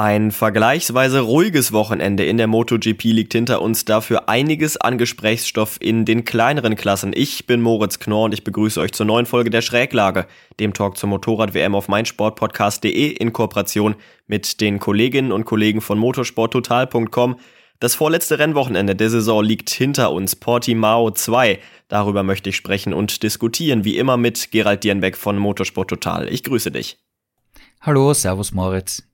Ein vergleichsweise ruhiges Wochenende in der MotoGP liegt hinter uns, dafür einiges an Gesprächsstoff in den kleineren Klassen. Ich bin Moritz Knorr und ich begrüße euch zur neuen Folge der Schräglage, dem Talk zur Motorrad-WM auf meinsportpodcast.de in Kooperation mit den Kolleginnen und Kollegen von motorsporttotal.com. Das vorletzte Rennwochenende der Saison liegt hinter uns, Portimao 2. Darüber möchte ich sprechen und diskutieren, wie immer mit Gerald Dierenbeck von Motorsport Total. Ich grüße dich. Hallo, Servus Moritz.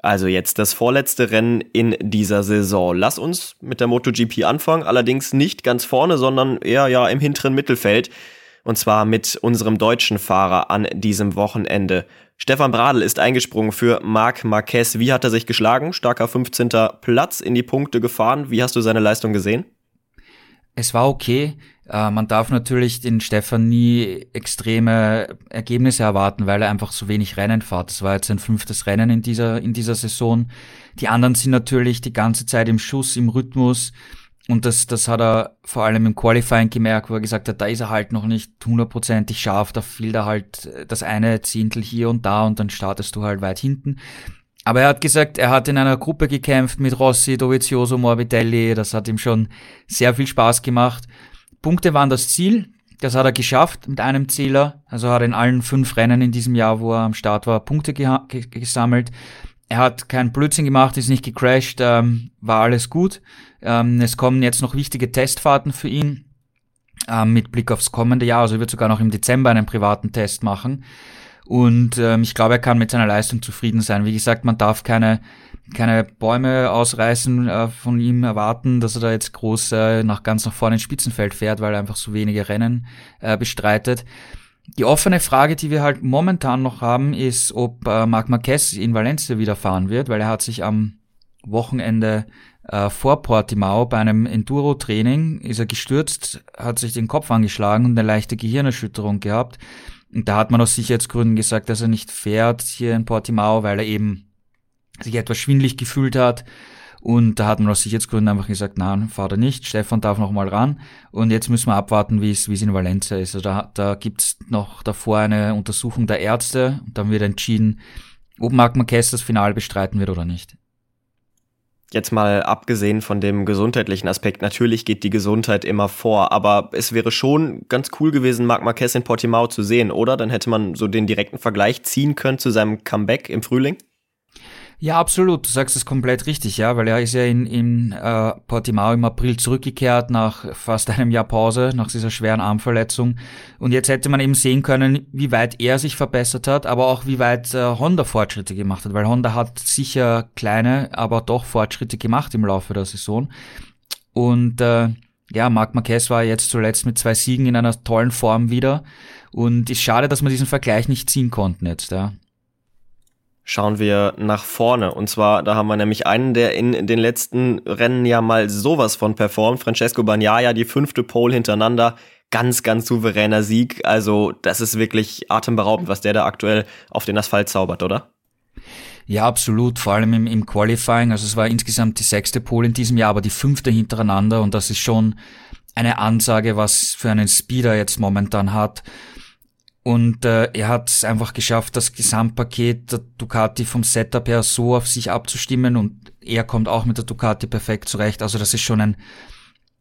Also jetzt das vorletzte Rennen in dieser Saison. Lass uns mit der MotoGP anfangen, allerdings nicht ganz vorne, sondern eher ja im hinteren Mittelfeld. Und zwar mit unserem deutschen Fahrer an diesem Wochenende. Stefan Bradl ist eingesprungen für Marc Marquez. Wie hat er sich geschlagen? Starker 15. Platz in die Punkte gefahren. Wie hast du seine Leistung gesehen? Es war okay. Äh, man darf natürlich den Stefan nie extreme Ergebnisse erwarten, weil er einfach so wenig Rennen fährt. Das war jetzt sein fünftes Rennen in dieser, in dieser Saison. Die anderen sind natürlich die ganze Zeit im Schuss, im Rhythmus. Und das, das hat er vor allem im Qualifying gemerkt, wo er gesagt hat, da ist er halt noch nicht hundertprozentig scharf, da fehlt er halt das eine Zehntel hier und da und dann startest du halt weit hinten. Aber er hat gesagt, er hat in einer Gruppe gekämpft mit Rossi, Dovizioso, Morbidelli, das hat ihm schon sehr viel Spaß gemacht. Punkte waren das Ziel. Das hat er geschafft mit einem Zähler. Also hat er in allen fünf Rennen in diesem Jahr, wo er am Start war, Punkte gesammelt. Er hat keinen Blödsinn gemacht, ist nicht gecrashed, ähm, war alles gut. Ähm, es kommen jetzt noch wichtige Testfahrten für ihn ähm, mit Blick aufs kommende Jahr. Also er wird sogar noch im Dezember einen privaten Test machen. Und ähm, ich glaube, er kann mit seiner Leistung zufrieden sein. Wie gesagt, man darf keine keine Bäume ausreißen äh, von ihm erwarten, dass er da jetzt groß äh, nach ganz nach vorne ins Spitzenfeld fährt, weil er einfach so wenige Rennen äh, bestreitet. Die offene Frage, die wir halt momentan noch haben, ist, ob äh, Marc Marquez in Valencia wieder fahren wird, weil er hat sich am Wochenende äh, vor Portimao bei einem Enduro-Training ist er gestürzt, hat sich den Kopf angeschlagen und eine leichte Gehirnerschütterung gehabt. Und da hat man aus Sicherheitsgründen gesagt, dass er nicht fährt hier in Portimao, weil er eben sich etwas schwindlig gefühlt hat. Und da hat man aus Sicherheitsgründen einfach gesagt, nein, fahr da nicht, Stefan darf noch mal ran. Und jetzt müssen wir abwarten, wie es, wie es in Valencia ist. Also da, da gibt's noch davor eine Untersuchung der Ärzte und dann wird entschieden, ob Marc Marquez das Finale bestreiten wird oder nicht. Jetzt mal abgesehen von dem gesundheitlichen Aspekt, natürlich geht die Gesundheit immer vor, aber es wäre schon ganz cool gewesen, Marc Marquez in Portimao zu sehen, oder? Dann hätte man so den direkten Vergleich ziehen können zu seinem Comeback im Frühling. Ja, absolut. Du sagst es komplett richtig, ja, weil er ist ja in, in äh, Portimao im April zurückgekehrt nach fast einem Jahr Pause, nach dieser schweren Armverletzung. Und jetzt hätte man eben sehen können, wie weit er sich verbessert hat, aber auch wie weit äh, Honda Fortschritte gemacht hat, weil Honda hat sicher kleine, aber doch Fortschritte gemacht im Laufe der Saison. Und äh, ja, Marc Marquez war jetzt zuletzt mit zwei Siegen in einer tollen Form wieder. Und ist schade, dass man diesen Vergleich nicht ziehen konnten jetzt, ja schauen wir nach vorne. Und zwar, da haben wir nämlich einen, der in den letzten Rennen ja mal sowas von performt. Francesco Bagnaia, die fünfte Pole hintereinander. Ganz, ganz souveräner Sieg. Also, das ist wirklich atemberaubend, was der da aktuell auf den Asphalt zaubert, oder? Ja, absolut. Vor allem im, im Qualifying. Also, es war insgesamt die sechste Pole in diesem Jahr, aber die fünfte hintereinander. Und das ist schon eine Ansage, was für einen Speeder jetzt momentan hat. Und äh, er hat es einfach geschafft, das Gesamtpaket der Ducati vom Setup her so auf sich abzustimmen und er kommt auch mit der Ducati perfekt zurecht. Also das ist schon ein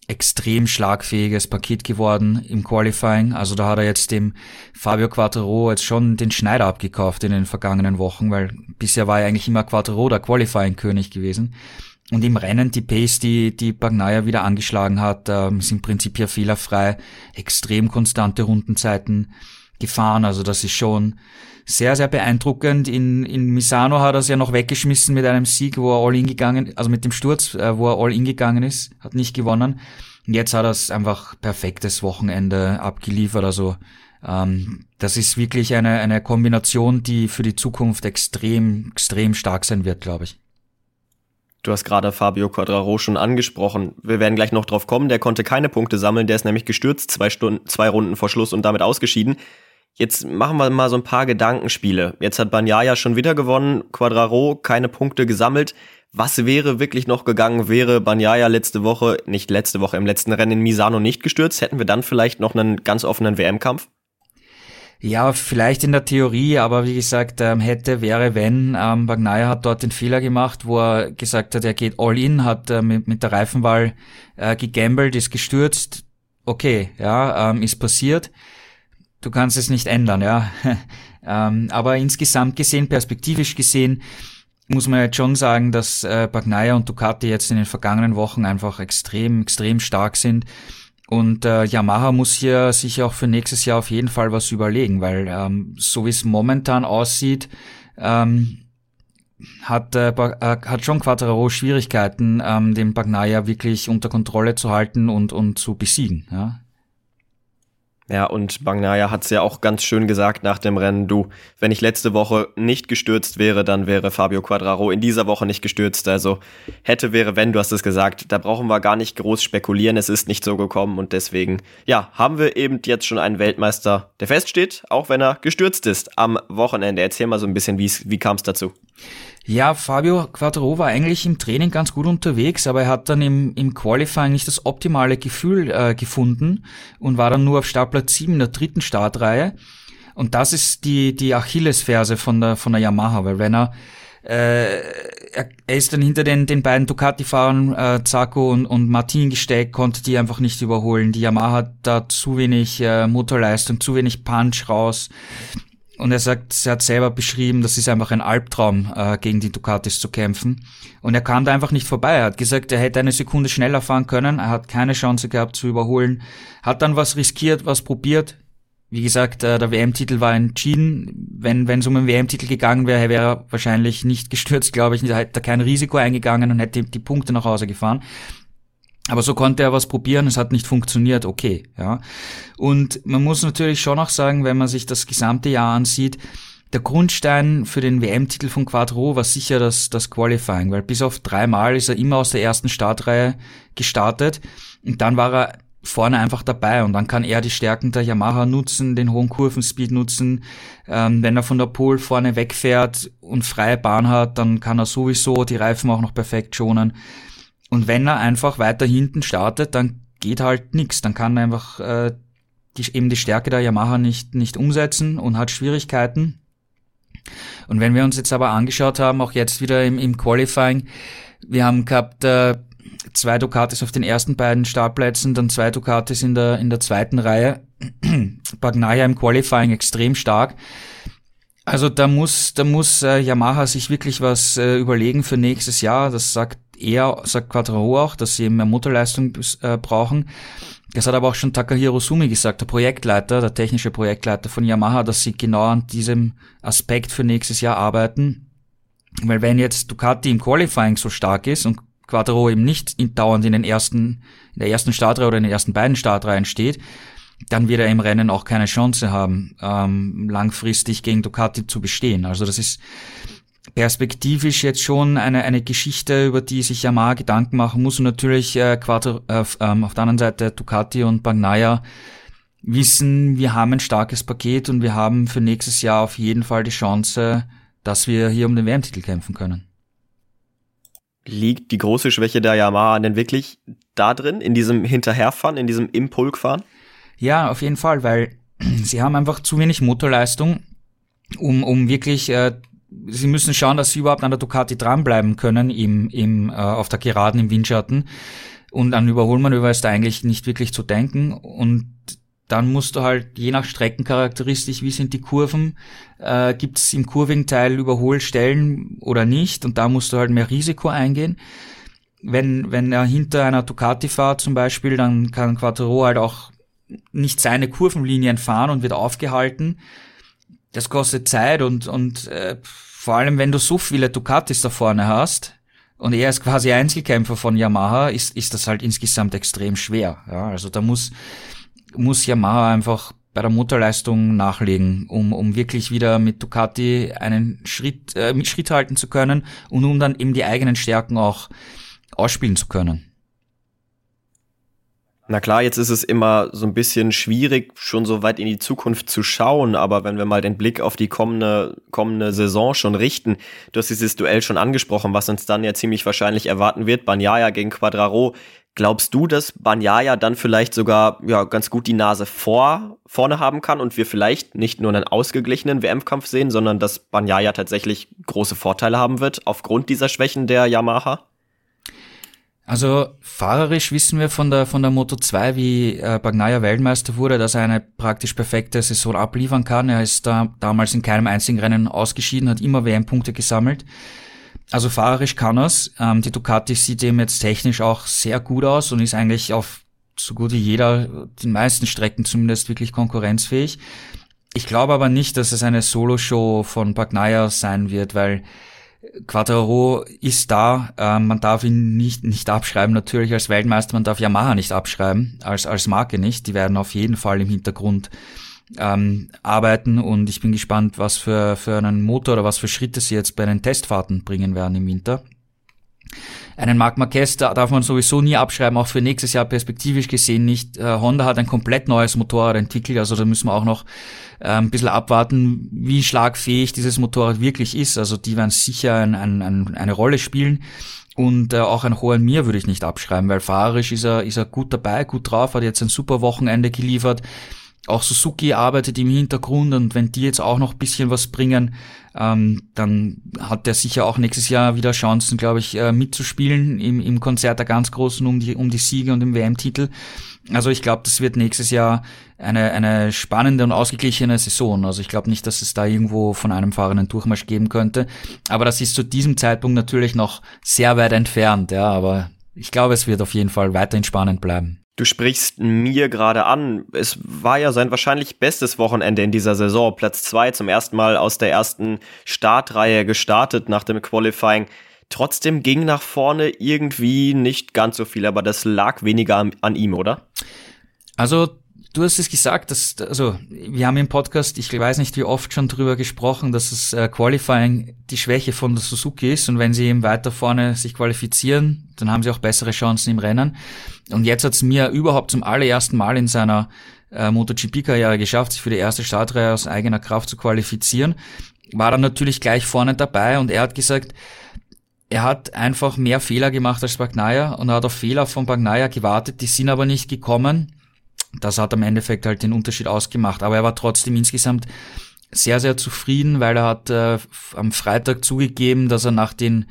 extrem schlagfähiges Paket geworden im Qualifying. Also da hat er jetzt dem Fabio Quattro jetzt schon den Schneider abgekauft in den vergangenen Wochen, weil bisher war er eigentlich immer Quattro der Qualifying-König gewesen. Und im Rennen die Pace, die, die Bagnaia wieder angeschlagen hat, ähm, sind prinzipiell fehlerfrei, extrem konstante Rundenzeiten gefahren. Also das ist schon sehr, sehr beeindruckend. In, in Misano hat er es ja noch weggeschmissen mit einem Sieg, wo er all in gegangen, also mit dem Sturz, äh, wo er all in gegangen ist, hat nicht gewonnen. Und jetzt hat er es einfach perfektes Wochenende abgeliefert. Also ähm, das ist wirklich eine, eine Kombination, die für die Zukunft extrem, extrem stark sein wird, glaube ich. Du hast gerade Fabio Quadraro schon angesprochen. Wir werden gleich noch drauf kommen. Der konnte keine Punkte sammeln. Der ist nämlich gestürzt, zwei Stunden, zwei Runden vor Schluss und damit ausgeschieden. Jetzt machen wir mal so ein paar Gedankenspiele. Jetzt hat Banyaya schon wieder gewonnen, Quadraro keine Punkte gesammelt. Was wäre wirklich noch gegangen, wäre Banyaya letzte Woche, nicht letzte Woche, im letzten Rennen in Misano nicht gestürzt? Hätten wir dann vielleicht noch einen ganz offenen WM-Kampf? Ja, vielleicht in der Theorie, aber wie gesagt, ähm, hätte, wäre, wenn. Ähm, Bagnaia hat dort den Fehler gemacht, wo er gesagt hat, er geht all in, hat äh, mit, mit der Reifenwahl äh, gegambelt, ist gestürzt. Okay, ja, ähm, ist passiert. Du kannst es nicht ändern, ja. ähm, aber insgesamt gesehen, perspektivisch gesehen, muss man jetzt schon sagen, dass äh, Bagnaia und Ducati jetzt in den vergangenen Wochen einfach extrem, extrem stark sind. Und äh, Yamaha muss hier sich auch für nächstes Jahr auf jeden Fall was überlegen, weil ähm, so wie es momentan aussieht, ähm, hat, äh, äh, hat schon Quattraro Schwierigkeiten, ähm, den Bagnaia wirklich unter Kontrolle zu halten und, und zu besiegen. Ja? Ja, und Bagnaya hat's ja auch ganz schön gesagt nach dem Rennen, du, wenn ich letzte Woche nicht gestürzt wäre, dann wäre Fabio Quadraro in dieser Woche nicht gestürzt. Also hätte, wäre, wenn, du hast es gesagt, da brauchen wir gar nicht groß spekulieren, es ist nicht so gekommen und deswegen, ja, haben wir eben jetzt schon einen Weltmeister, der feststeht, auch wenn er gestürzt ist am Wochenende. Erzähl mal so ein bisschen, wie kam es dazu? Ja, Fabio Quattro war eigentlich im Training ganz gut unterwegs, aber er hat dann im, im Qualifying nicht das optimale Gefühl äh, gefunden und war dann nur auf Startplatz 7 in der dritten Startreihe. Und das ist die, die Achillesferse von der, von der Yamaha, weil wenn er äh, er, er ist dann hinter den, den beiden Ducati-Fahrern, äh, Zacco und, und Martin gesteckt, konnte die einfach nicht überholen. Die Yamaha hat da zu wenig äh, Motorleistung, zu wenig Punch raus. Und er sagt, er hat selber beschrieben, das ist einfach ein Albtraum, äh, gegen die Ducatis zu kämpfen. Und er kam da einfach nicht vorbei. Er hat gesagt, er hätte eine Sekunde schneller fahren können. Er hat keine Chance gehabt zu überholen. Hat dann was riskiert, was probiert. Wie gesagt, äh, der WM-Titel war entschieden. Wenn es um einen WM-Titel gegangen wäre, wäre er wahrscheinlich nicht gestürzt, glaube ich. Er hätte kein Risiko eingegangen und hätte die Punkte nach Hause gefahren. Aber so konnte er was probieren, es hat nicht funktioniert, okay, ja. Und man muss natürlich schon auch sagen, wenn man sich das gesamte Jahr ansieht, der Grundstein für den WM-Titel von Quadro war sicher das, das Qualifying, weil bis auf dreimal ist er immer aus der ersten Startreihe gestartet und dann war er vorne einfach dabei und dann kann er die Stärken der Yamaha nutzen, den hohen Kurvenspeed nutzen. Ähm, wenn er von der Pole vorne wegfährt und freie Bahn hat, dann kann er sowieso die Reifen auch noch perfekt schonen. Und wenn er einfach weiter hinten startet, dann geht halt nichts. Dann kann er einfach äh, die, eben die Stärke der Yamaha nicht, nicht umsetzen und hat Schwierigkeiten. Und wenn wir uns jetzt aber angeschaut haben, auch jetzt wieder im, im Qualifying, wir haben gehabt äh, zwei Ducatis auf den ersten beiden Startplätzen, dann zwei Ducatis in der, in der zweiten Reihe. Bagnaia im Qualifying extrem stark. Also da muss, da muss äh, Yamaha sich wirklich was äh, überlegen für nächstes Jahr. Das sagt er, sagt Quattro auch, dass sie mehr Motorleistung äh, brauchen. Das hat aber auch schon Takahiro Sumi gesagt, der Projektleiter, der technische Projektleiter von Yamaha, dass sie genau an diesem Aspekt für nächstes Jahr arbeiten. Weil wenn jetzt Ducati im Qualifying so stark ist und Quattro eben nicht in, dauernd in den ersten, in der ersten Startreihe oder in den ersten beiden Startreihen steht, dann wird er im Rennen auch keine Chance haben, ähm, langfristig gegen Ducati zu bestehen. Also das ist perspektivisch jetzt schon eine, eine Geschichte, über die sich Yamaha Gedanken machen muss und natürlich äh, Quattro, äh, ähm, auf der anderen Seite Ducati und Bagnaia wissen, wir haben ein starkes Paket und wir haben für nächstes Jahr auf jeden Fall die Chance, dass wir hier um den WM-Titel kämpfen können. Liegt die große Schwäche der Yamaha denn wirklich da drin, in diesem Hinterherfahren, in diesem Impulkfahren? Ja, auf jeden Fall, weil sie haben einfach zu wenig Motorleistung, um, um wirklich, äh, sie müssen schauen, dass sie überhaupt an der Ducati dranbleiben können im, im, äh, auf der Geraden im Windschatten. Und an Überholmanöver ist da eigentlich nicht wirklich zu denken. Und dann musst du halt je nach Streckencharakteristik, wie sind die Kurven, äh, gibt es im kurvigen Teil Überholstellen oder nicht. Und da musst du halt mehr Risiko eingehen. Wenn, wenn er hinter einer Ducati fährt zum Beispiel, dann kann Quattro halt auch nicht seine Kurvenlinien fahren und wird aufgehalten. Das kostet Zeit und, und äh, vor allem, wenn du so viele Ducatis da vorne hast und er ist quasi Einzelkämpfer von Yamaha, ist, ist das halt insgesamt extrem schwer. Ja, also da muss, muss Yamaha einfach bei der Motorleistung nachlegen, um, um wirklich wieder mit Ducati einen Schritt, äh, mit Schritt halten zu können und um dann eben die eigenen Stärken auch ausspielen zu können. Na klar, jetzt ist es immer so ein bisschen schwierig, schon so weit in die Zukunft zu schauen, aber wenn wir mal den Blick auf die kommende, kommende Saison schon richten, du hast dieses Duell schon angesprochen, was uns dann ja ziemlich wahrscheinlich erwarten wird, Banyaya gegen Quadraro. Glaubst du, dass Banyaya dann vielleicht sogar ja, ganz gut die Nase vor, vorne haben kann und wir vielleicht nicht nur einen ausgeglichenen WM-Kampf sehen, sondern dass Banyaya tatsächlich große Vorteile haben wird aufgrund dieser Schwächen der Yamaha? Also fahrerisch wissen wir von der von der Moto 2, wie äh, Bagnaia Weltmeister wurde, dass er eine praktisch perfekte Saison abliefern kann. Er ist da damals in keinem einzigen Rennen ausgeschieden, hat immer WM-Punkte gesammelt. Also fahrerisch kann er's. Ähm, die Ducati sieht ihm jetzt technisch auch sehr gut aus und ist eigentlich auf so gut wie jeder, den meisten Strecken zumindest wirklich konkurrenzfähig. Ich glaube aber nicht, dass es eine Solo-Show von Bagnaia sein wird, weil Quattaro ist da, äh, man darf ihn nicht, nicht abschreiben, natürlich als Weltmeister, man darf Yamaha nicht abschreiben, als, als Marke nicht. Die werden auf jeden Fall im Hintergrund ähm, arbeiten und ich bin gespannt, was für, für einen Motor oder was für Schritte sie jetzt bei den Testfahrten bringen werden im Winter. Einen Marc Marquez darf man sowieso nie abschreiben, auch für nächstes Jahr perspektivisch gesehen nicht. Äh, Honda hat ein komplett neues Motorrad entwickelt, also da müssen wir auch noch äh, ein bisschen abwarten, wie schlagfähig dieses Motorrad wirklich ist. Also die werden sicher ein, ein, ein, eine Rolle spielen. Und äh, auch ein hoher Mir würde ich nicht abschreiben, weil fahrerisch ist er, ist er gut dabei, gut drauf, hat jetzt ein super Wochenende geliefert. Auch Suzuki arbeitet im Hintergrund und wenn die jetzt auch noch bisschen was bringen, ähm, dann hat der sicher auch nächstes Jahr wieder Chancen, glaube ich, äh, mitzuspielen im, im Konzert der ganz Großen um die, um die Siege und im WM-Titel. Also ich glaube, das wird nächstes Jahr eine, eine spannende und ausgeglichene Saison. Also ich glaube nicht, dass es da irgendwo von einem fahrenden Durchmarsch geben könnte. Aber das ist zu diesem Zeitpunkt natürlich noch sehr weit entfernt, ja, aber ich glaube, es wird auf jeden Fall weiterhin spannend bleiben. Du sprichst mir gerade an. Es war ja sein wahrscheinlich bestes Wochenende in dieser Saison. Platz zwei zum ersten Mal aus der ersten Startreihe gestartet nach dem Qualifying. Trotzdem ging nach vorne irgendwie nicht ganz so viel, aber das lag weniger an, ihm, oder? Also Du hast es gesagt, dass, also, wir haben im Podcast, ich weiß nicht wie oft schon drüber gesprochen, dass das äh, Qualifying die Schwäche von der Suzuki ist und wenn sie eben weiter vorne sich qualifizieren, dann haben sie auch bessere Chancen im Rennen. Und jetzt hat es mir überhaupt zum allerersten Mal in seiner äh, MotoGP-Karriere geschafft, sich für die erste Startreihe aus eigener Kraft zu qualifizieren. War dann natürlich gleich vorne dabei und er hat gesagt, er hat einfach mehr Fehler gemacht als Bagnaia und er hat auf Fehler von Bagnaia gewartet, die sind aber nicht gekommen das hat am Endeffekt halt den Unterschied ausgemacht. Aber er war trotzdem insgesamt sehr, sehr zufrieden, weil er hat äh, am Freitag zugegeben, dass er nach den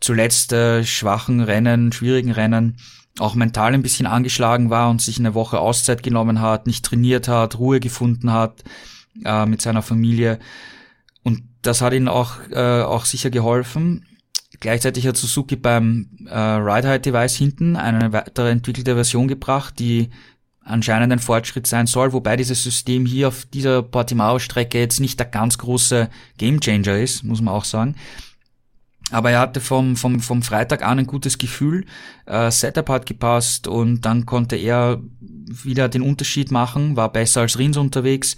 zuletzt äh, schwachen Rennen, schwierigen Rennen auch mental ein bisschen angeschlagen war und sich eine Woche Auszeit genommen hat, nicht trainiert hat, Ruhe gefunden hat äh, mit seiner Familie. Und das hat ihn auch, äh, auch sicher geholfen. Gleichzeitig hat Suzuki beim äh, Ride-Height-Device hinten eine weitere entwickelte Version gebracht, die anscheinend ein Fortschritt sein soll, wobei dieses System hier auf dieser Portimao-Strecke jetzt nicht der ganz große Gamechanger ist, muss man auch sagen. Aber er hatte vom, vom, vom Freitag an ein gutes Gefühl, äh, Setup hat gepasst und dann konnte er wieder den Unterschied machen, war besser als Rins unterwegs.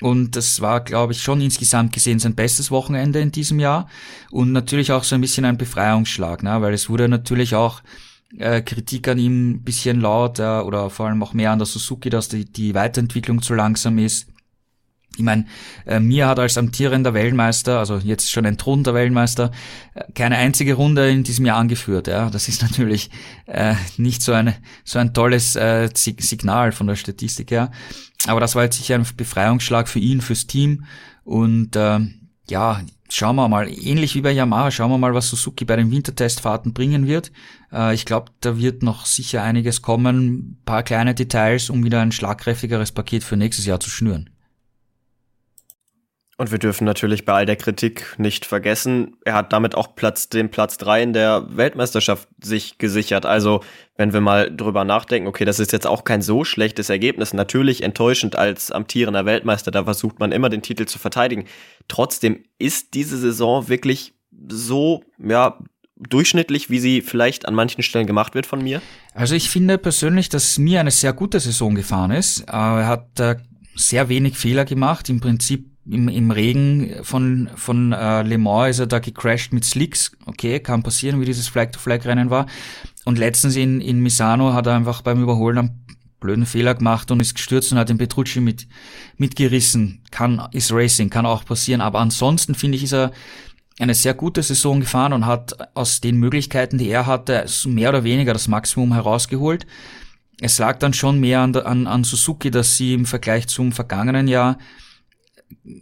Und das war, glaube ich, schon insgesamt gesehen sein bestes Wochenende in diesem Jahr. Und natürlich auch so ein bisschen ein Befreiungsschlag, ne? weil es wurde natürlich auch äh, Kritik an ihm ein bisschen laut äh, oder vor allem auch mehr an der Suzuki, dass die, die Weiterentwicklung zu langsam ist. Ich meine, äh, mir hat als amtierender Weltmeister, also jetzt schon entthronter Weltmeister, äh, keine einzige Runde in diesem Jahr angeführt. Ja, das ist natürlich äh, nicht so eine so ein tolles äh, Signal von der Statistik her. Aber das war jetzt sicher ein Befreiungsschlag für ihn, fürs Team und äh, ja, schauen wir mal, ähnlich wie bei Yamaha, schauen wir mal, was Suzuki bei den Wintertestfahrten bringen wird. Äh, ich glaube, da wird noch sicher einiges kommen, paar kleine Details, um wieder ein schlagkräftigeres Paket für nächstes Jahr zu schnüren. Und wir dürfen natürlich bei all der Kritik nicht vergessen, er hat damit auch Platz, den Platz drei in der Weltmeisterschaft sich gesichert. Also, wenn wir mal drüber nachdenken, okay, das ist jetzt auch kein so schlechtes Ergebnis. Natürlich enttäuschend als amtierender Weltmeister, da versucht man immer den Titel zu verteidigen. Trotzdem ist diese Saison wirklich so, ja, durchschnittlich, wie sie vielleicht an manchen Stellen gemacht wird von mir? Also ich finde persönlich, dass mir eine sehr gute Saison gefahren ist. Er hat äh, sehr wenig Fehler gemacht. Im Prinzip im, im Regen von, von äh, Le Mans ist er da gecrashed mit Slicks. Okay, kann passieren, wie dieses Flag-to-Flag-Rennen war. Und letztens in, in Misano hat er einfach beim Überholen am, blöden Fehler gemacht und ist gestürzt und hat den Petrucci mit, mitgerissen. Kann, ist Racing, kann auch passieren. Aber ansonsten finde ich, ist er eine sehr gute Saison gefahren und hat aus den Möglichkeiten, die er hatte, mehr oder weniger das Maximum herausgeholt. Es lag dann schon mehr an, an, an Suzuki, dass sie im Vergleich zum vergangenen Jahr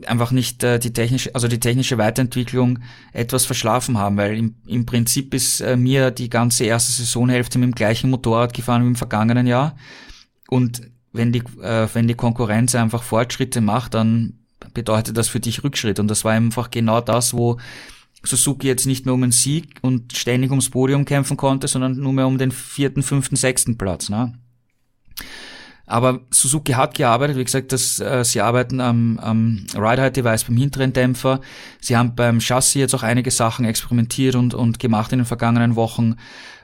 einfach nicht äh, die technische, also die technische Weiterentwicklung etwas verschlafen haben, weil im, im Prinzip ist äh, mir die ganze erste Saisonhälfte mit dem gleichen Motorrad gefahren wie im vergangenen Jahr. Und wenn die, äh, wenn die Konkurrenz einfach Fortschritte macht, dann bedeutet das für dich Rückschritt. Und das war einfach genau das, wo Suzuki jetzt nicht mehr um einen Sieg und ständig ums Podium kämpfen konnte, sondern nur mehr um den vierten, fünften, sechsten Platz. Ne? Aber Suzuki hat gearbeitet, wie gesagt, das, äh, sie arbeiten am, am Ride-Height-Device beim hinteren Dämpfer. Sie haben beim Chassis jetzt auch einige Sachen experimentiert und, und gemacht in den vergangenen Wochen.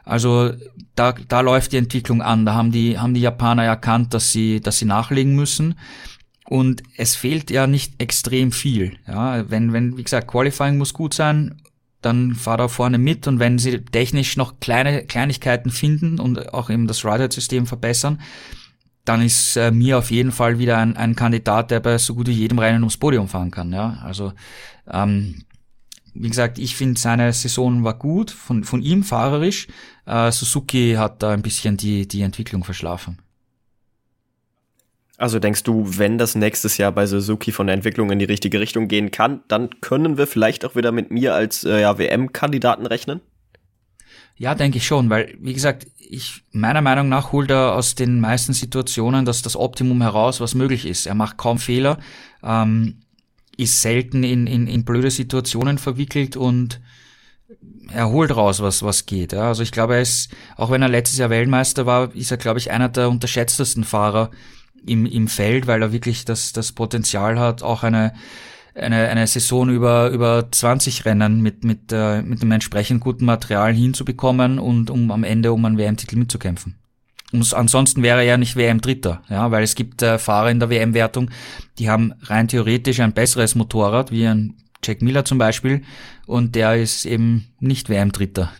Also da, da läuft die Entwicklung an. Da haben die, haben die Japaner erkannt, dass sie, dass sie nachlegen müssen. Und es fehlt ja nicht extrem viel. Ja, wenn, wenn, wie gesagt, Qualifying muss gut sein, dann fahr da vorne mit und wenn sie technisch noch kleine Kleinigkeiten finden und auch eben das Rider-System verbessern, dann ist äh, mir auf jeden Fall wieder ein, ein Kandidat, der bei so gut wie jedem Rennen ums Podium fahren kann. Ja, also ähm, wie gesagt, ich finde seine Saison war gut von von ihm fahrerisch. Äh, Suzuki hat da ein bisschen die die Entwicklung verschlafen. Also denkst du, wenn das nächstes Jahr bei Suzuki von der Entwicklung in die richtige Richtung gehen kann, dann können wir vielleicht auch wieder mit mir als äh, ja, WM-Kandidaten rechnen? Ja, denke ich schon, weil, wie gesagt, ich, meiner Meinung nach holt er aus den meisten Situationen das, das Optimum heraus, was möglich ist. Er macht kaum Fehler, ähm, ist selten in, in, in blöde Situationen verwickelt und er holt raus, was, was geht. Ja. Also ich glaube, er ist, auch wenn er letztes Jahr Weltmeister war, ist er, glaube ich, einer der unterschätztesten Fahrer im, im Feld, weil er wirklich das, das Potenzial hat, auch eine, eine, eine Saison über, über 20 Rennen mit, mit, äh, mit einem entsprechend guten Material hinzubekommen und um am Ende um einen WM-Titel mitzukämpfen. Und ansonsten wäre er ja nicht WM-Dritter, ja, weil es gibt äh, Fahrer in der WM-Wertung, die haben rein theoretisch ein besseres Motorrad, wie ein Jack Miller zum Beispiel, und der ist eben nicht WM-Dritter.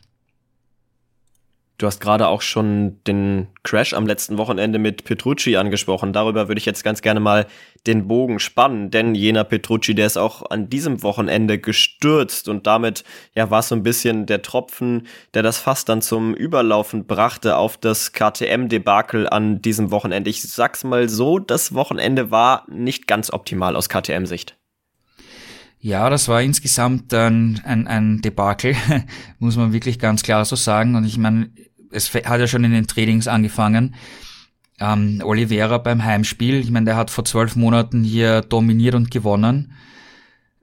Du hast gerade auch schon den Crash am letzten Wochenende mit Petrucci angesprochen. Darüber würde ich jetzt ganz gerne mal den Bogen spannen, denn jener Petrucci, der ist auch an diesem Wochenende gestürzt und damit ja war so ein bisschen der Tropfen, der das Fass dann zum Überlaufen brachte auf das KTM-Debakel an diesem Wochenende. Ich sag's mal so, das Wochenende war nicht ganz optimal aus KTM-Sicht. Ja, das war insgesamt ein, ein, ein Debakel, muss man wirklich ganz klar so sagen. Und ich meine, es hat ja schon in den Trainings angefangen. Ähm, Oliveira beim Heimspiel, ich meine, der hat vor zwölf Monaten hier dominiert und gewonnen.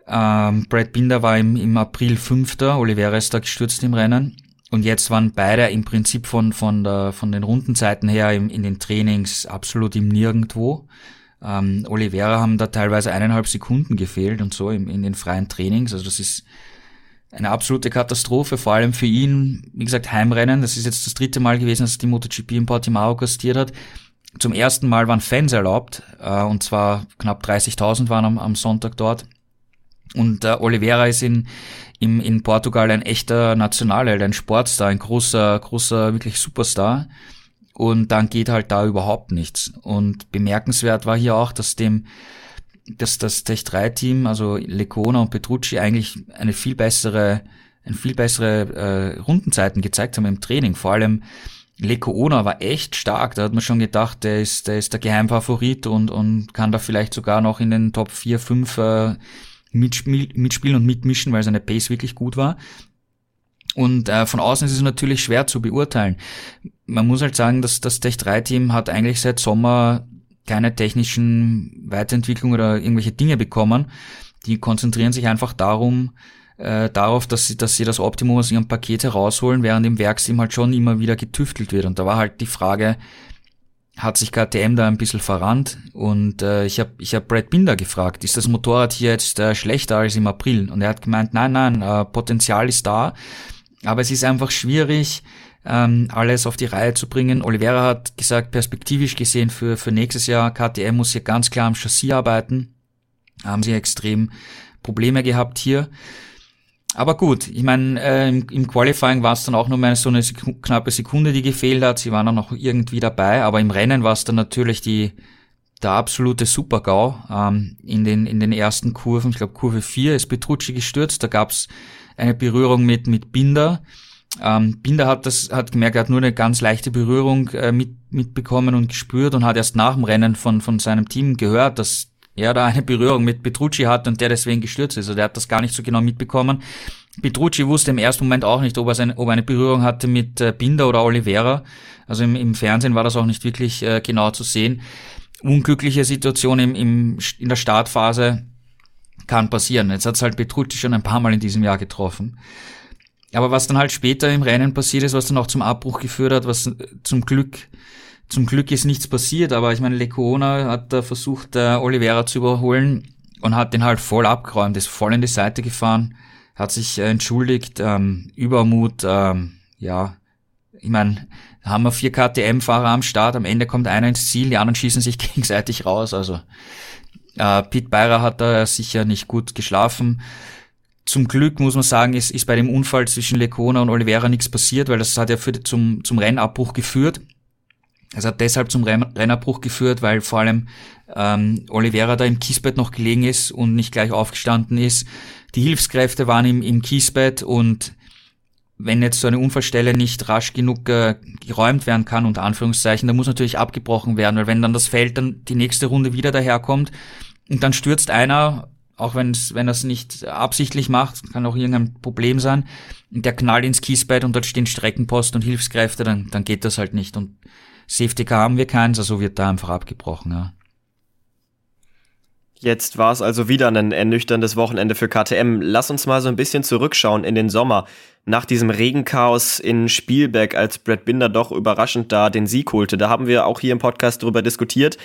Ähm, Brad Binder war im, im April Fünfter, Oliveira ist da gestürzt im Rennen. Und jetzt waren beide im Prinzip von, von, der, von den Rundenzeiten her im, in den Trainings absolut im Nirgendwo. Ähm, Oliveira haben da teilweise eineinhalb Sekunden gefehlt und so im, in den freien Trainings. Also das ist eine absolute Katastrophe, vor allem für ihn, wie gesagt, Heimrennen. Das ist jetzt das dritte Mal gewesen, dass die MotoGP in Portimao gastiert hat. Zum ersten Mal waren Fans erlaubt, äh, und zwar knapp 30.000 waren am, am, Sonntag dort. Und äh, Oliveira ist in, im, in Portugal ein echter Nationalheld, ein Sportstar, ein großer, großer, wirklich Superstar. Und dann geht halt da überhaupt nichts. Und bemerkenswert war hier auch, dass dem dass das Tech 3 Team, also Lecona und Petrucci eigentlich eine viel bessere, eine viel bessere äh, Rundenzeiten gezeigt haben im Training. Vor allem Lecona war echt stark. Da hat man schon gedacht, der ist, der ist der Geheimfavorit und, und kann da vielleicht sogar noch in den Top 4, 5 äh, mitspiel, mitspielen und mitmischen, weil seine Pace wirklich gut war. Und äh, von außen ist es natürlich schwer zu beurteilen. Man muss halt sagen, dass das Tech 3 Team hat eigentlich seit Sommer keine technischen Weiterentwicklungen oder irgendwelche Dinge bekommen. Die konzentrieren sich einfach darum, äh, darauf, dass sie, dass sie das Optimum aus ihrem Paket herausholen, während im Werksteam halt schon immer wieder getüftelt wird. Und da war halt die Frage, hat sich KTM da ein bisschen verrannt und äh, ich habe ich hab Brad Binder gefragt, ist das Motorrad hier jetzt äh, schlechter als im April? Und er hat gemeint, nein, nein, äh, Potenzial ist da, aber es ist einfach schwierig, ähm, alles auf die Reihe zu bringen. Oliveira hat gesagt, perspektivisch gesehen für, für nächstes Jahr, KTM muss hier ganz klar am Chassis arbeiten. Haben sie extrem Probleme gehabt hier. aber gut, ich meine, äh, im, im, Qualifying war es dann auch nur mal so eine Sekunde, knappe Sekunde, die gefehlt hat. Sie waren auch noch irgendwie dabei, aber im Rennen war es dann natürlich die der absolute Supergau. Ähm, in, den, in den ersten Kurven, ich glaube Kurve 4 ist Petrucci gestürzt, da gab es eine Berührung mit, mit Binder. Ähm, Binder hat das hat gemerkt, er hat nur eine ganz leichte Berührung äh, mit, mitbekommen und gespürt und hat erst nach dem Rennen von, von seinem Team gehört, dass ja, da eine Berührung mit Petrucci hat und der deswegen gestürzt ist. Also der hat das gar nicht so genau mitbekommen. Petrucci wusste im ersten Moment auch nicht, ob er, seine, ob er eine Berührung hatte mit äh, Binder oder Oliveira. Also im, im Fernsehen war das auch nicht wirklich äh, genau zu sehen. Unglückliche Situation im, im, in der Startphase kann passieren. Jetzt hat es halt Petrucci schon ein paar Mal in diesem Jahr getroffen. Aber was dann halt später im Rennen passiert ist, was dann auch zum Abbruch geführt hat, was zum Glück zum Glück ist nichts passiert, aber ich meine, Lecona hat da versucht, äh, Oliveira zu überholen und hat den halt voll abgeräumt, ist voll in die Seite gefahren, hat sich äh, entschuldigt, ähm, Übermut, ähm, ja, ich meine, haben wir vier KTM-Fahrer am Start, am Ende kommt einer ins Ziel, die anderen schießen sich gegenseitig raus, also äh, Pete Beirer hat da sicher nicht gut geschlafen. Zum Glück muss man sagen, ist, ist bei dem Unfall zwischen Lecona und Oliveira nichts passiert, weil das hat ja für, zum, zum Rennabbruch geführt. Es hat deshalb zum Rennerbruch geführt, weil vor allem ähm, Oliveira da im Kiesbett noch gelegen ist und nicht gleich aufgestanden ist. Die Hilfskräfte waren im, im Kiesbett und wenn jetzt so eine Unfallstelle nicht rasch genug äh, geräumt werden kann, unter Anführungszeichen, dann muss natürlich abgebrochen werden, weil wenn dann das Feld dann die nächste Runde wieder daherkommt und dann stürzt einer, auch wenn's, wenn er es nicht absichtlich macht, kann auch irgendein Problem sein, der knallt ins Kiesbett und dort stehen Streckenpost und Hilfskräfte, dann, dann geht das halt nicht. Und Safety Car haben wir keins, also wird da einfach abgebrochen, ja. Jetzt war es also wieder ein ernüchterndes Wochenende für KTM. Lass uns mal so ein bisschen zurückschauen in den Sommer. Nach diesem Regenchaos in Spielberg, als Brad Binder doch überraschend da den Sieg holte, da haben wir auch hier im Podcast drüber diskutiert,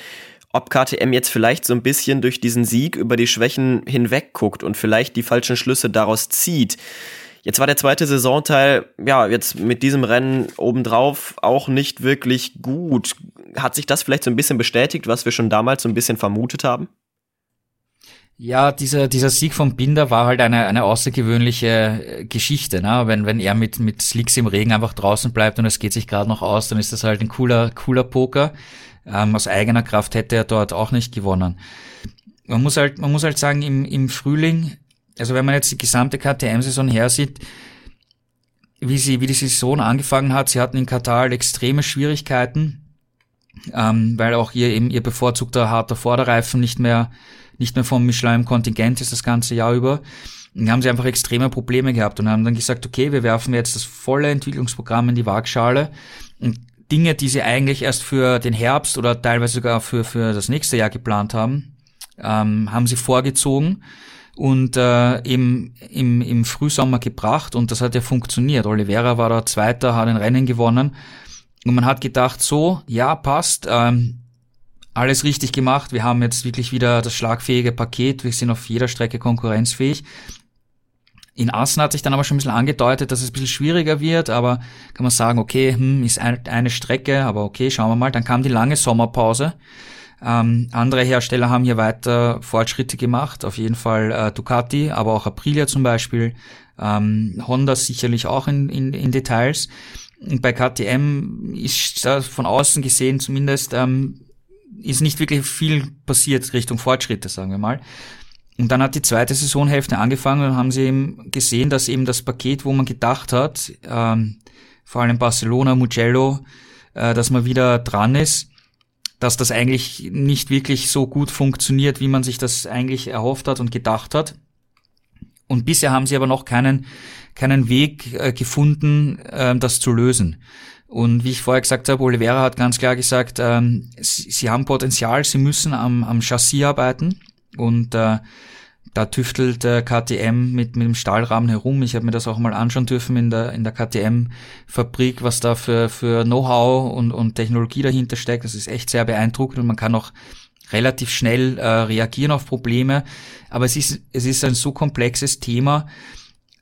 ob KTM jetzt vielleicht so ein bisschen durch diesen Sieg über die Schwächen hinweg guckt und vielleicht die falschen Schlüsse daraus zieht. Jetzt war der zweite Saisonteil, ja, jetzt mit diesem Rennen obendrauf auch nicht wirklich gut. Hat sich das vielleicht so ein bisschen bestätigt, was wir schon damals so ein bisschen vermutet haben? Ja, dieser, dieser Sieg von Binder war halt eine, eine außergewöhnliche äh, Geschichte. Ne? Wenn, wenn er mit, mit Slicks im Regen einfach draußen bleibt und es geht sich gerade noch aus, dann ist das halt ein cooler, cooler Poker. Ähm, aus eigener Kraft hätte er dort auch nicht gewonnen. Man muss halt, man muss halt sagen, im, im Frühling also wenn man jetzt die gesamte KTM-Saison her sieht, wie sie, wie die Saison angefangen hat, sie hatten in Katar extreme Schwierigkeiten, ähm, weil auch ihr eben ihr bevorzugter harter Vorderreifen nicht mehr, nicht mehr vom Michelin im Kontingent ist das ganze Jahr über. Und haben sie einfach extreme Probleme gehabt und haben dann gesagt, okay, wir werfen jetzt das volle Entwicklungsprogramm in die Waagschale und Dinge, die sie eigentlich erst für den Herbst oder teilweise sogar für, für das nächste Jahr geplant haben, ähm, haben sie vorgezogen und äh, im, im, im Frühsommer gebracht und das hat ja funktioniert. Oliveira war da Zweiter, hat ein Rennen gewonnen und man hat gedacht, so, ja, passt, ähm, alles richtig gemacht, wir haben jetzt wirklich wieder das schlagfähige Paket, wir sind auf jeder Strecke konkurrenzfähig. In Assen hat sich dann aber schon ein bisschen angedeutet, dass es ein bisschen schwieriger wird, aber kann man sagen, okay, hm, ist eine Strecke, aber okay, schauen wir mal. Dann kam die lange Sommerpause ähm, andere Hersteller haben hier weiter Fortschritte gemacht, auf jeden Fall äh, Ducati, aber auch Aprilia zum Beispiel, ähm, Honda sicherlich auch in, in, in Details. Und bei KTM ist von außen gesehen zumindest ähm, ist nicht wirklich viel passiert Richtung Fortschritte, sagen wir mal. Und dann hat die zweite Saisonhälfte angefangen und haben sie eben gesehen, dass eben das Paket, wo man gedacht hat, ähm, vor allem Barcelona, Mugello, äh, dass man wieder dran ist, dass das eigentlich nicht wirklich so gut funktioniert, wie man sich das eigentlich erhofft hat und gedacht hat. Und bisher haben sie aber noch keinen, keinen Weg äh, gefunden, äh, das zu lösen. Und wie ich vorher gesagt habe, Oliveira hat ganz klar gesagt, ähm, sie, sie, haben Potenzial, sie müssen am, am Chassis arbeiten. Und äh, da tüftelt äh, KTM mit, mit dem Stahlrahmen herum. Ich habe mir das auch mal anschauen dürfen in der, in der KTM-Fabrik, was da für, für Know-how und, und Technologie dahinter steckt. Das ist echt sehr beeindruckend und man kann auch relativ schnell äh, reagieren auf Probleme. Aber es ist, es ist ein so komplexes Thema,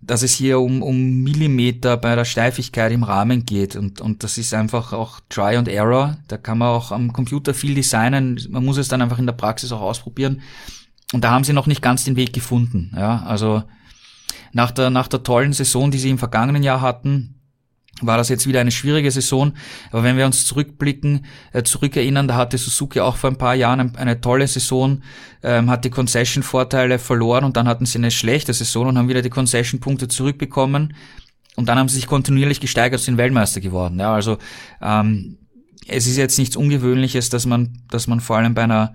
dass es hier um, um Millimeter bei der Steifigkeit im Rahmen geht. Und, und das ist einfach auch Try and Error. Da kann man auch am Computer viel designen. Man muss es dann einfach in der Praxis auch ausprobieren. Und da haben sie noch nicht ganz den Weg gefunden. Ja, also nach der, nach der tollen Saison, die sie im vergangenen Jahr hatten, war das jetzt wieder eine schwierige Saison. Aber wenn wir uns zurückblicken, äh, zurückerinnern, da hatte Suzuki auch vor ein paar Jahren eine tolle Saison, ähm, hat die Concession-Vorteile verloren und dann hatten sie eine schlechte Saison und haben wieder die Concession-Punkte zurückbekommen. Und dann haben sie sich kontinuierlich gesteigert und sind Weltmeister geworden. Ja, also ähm, es ist jetzt nichts Ungewöhnliches, dass man, dass man vor allem bei einer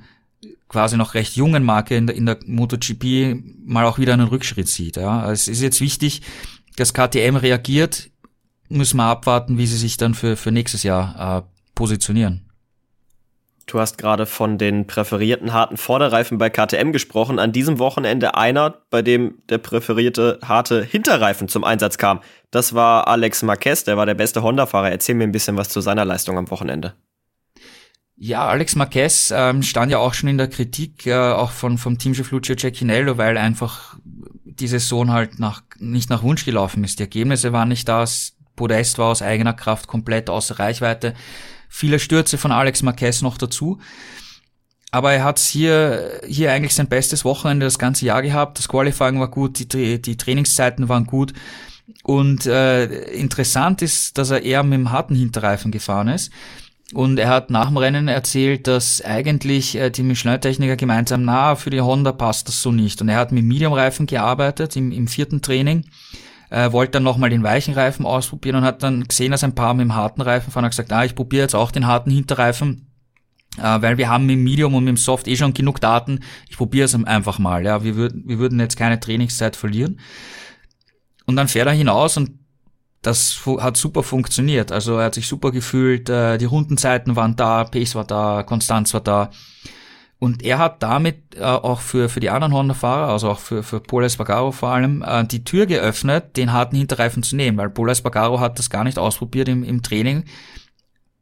quasi noch recht jungen Marke in der, in der MotoGP mal auch wieder einen Rückschritt sieht. Ja. Es ist jetzt wichtig, dass KTM reagiert müssen wir abwarten, wie sie sich dann für, für nächstes Jahr äh, positionieren. Du hast gerade von den präferierten harten Vorderreifen bei KTM gesprochen. An diesem Wochenende einer, bei dem der präferierte harte Hinterreifen zum Einsatz kam. Das war Alex Marquez, der war der beste Honda-Fahrer. Erzähl mir ein bisschen was zu seiner Leistung am Wochenende. Ja, Alex Marquez ähm, stand ja auch schon in der Kritik, äh, auch von, vom Teamchef Lucio Cecchinello, weil einfach die Saison halt nach, nicht nach Wunsch gelaufen ist. Die Ergebnisse waren nicht da, Podest war aus eigener Kraft komplett außer Reichweite. Viele Stürze von Alex Marquez noch dazu. Aber er hat hier, hier eigentlich sein bestes Wochenende das ganze Jahr gehabt. Das Qualifying war gut, die, die Trainingszeiten waren gut. Und äh, interessant ist, dass er eher mit dem harten Hinterreifen gefahren ist. Und er hat nach dem Rennen erzählt, dass eigentlich äh, die Michelin-Techniker gemeint haben, na, für die Honda passt das so nicht. Und er hat mit Medium-Reifen gearbeitet im, im vierten Training äh, wollte dann nochmal den weichen Reifen ausprobieren und hat dann gesehen, dass ein paar mit dem harten Reifen fahren und gesagt, ah, ich probiere jetzt auch den harten Hinterreifen. Äh, weil wir haben mit dem Medium und mit dem Soft eh schon genug Daten. Ich probiere es einfach mal. Ja, wir würden, wir würden jetzt keine Trainingszeit verlieren. Und dann fährt er hinaus und das hat super funktioniert. Also er hat sich super gefühlt, äh, die Rundenzeiten waren da, Pace war da, Konstanz war da. Und er hat damit äh, auch für, für die anderen Honda-Fahrer, also auch für, für Paul Espargaro vor allem, äh, die Tür geöffnet, den harten Hinterreifen zu nehmen, weil Paul Espargaro hat das gar nicht ausprobiert im, im Training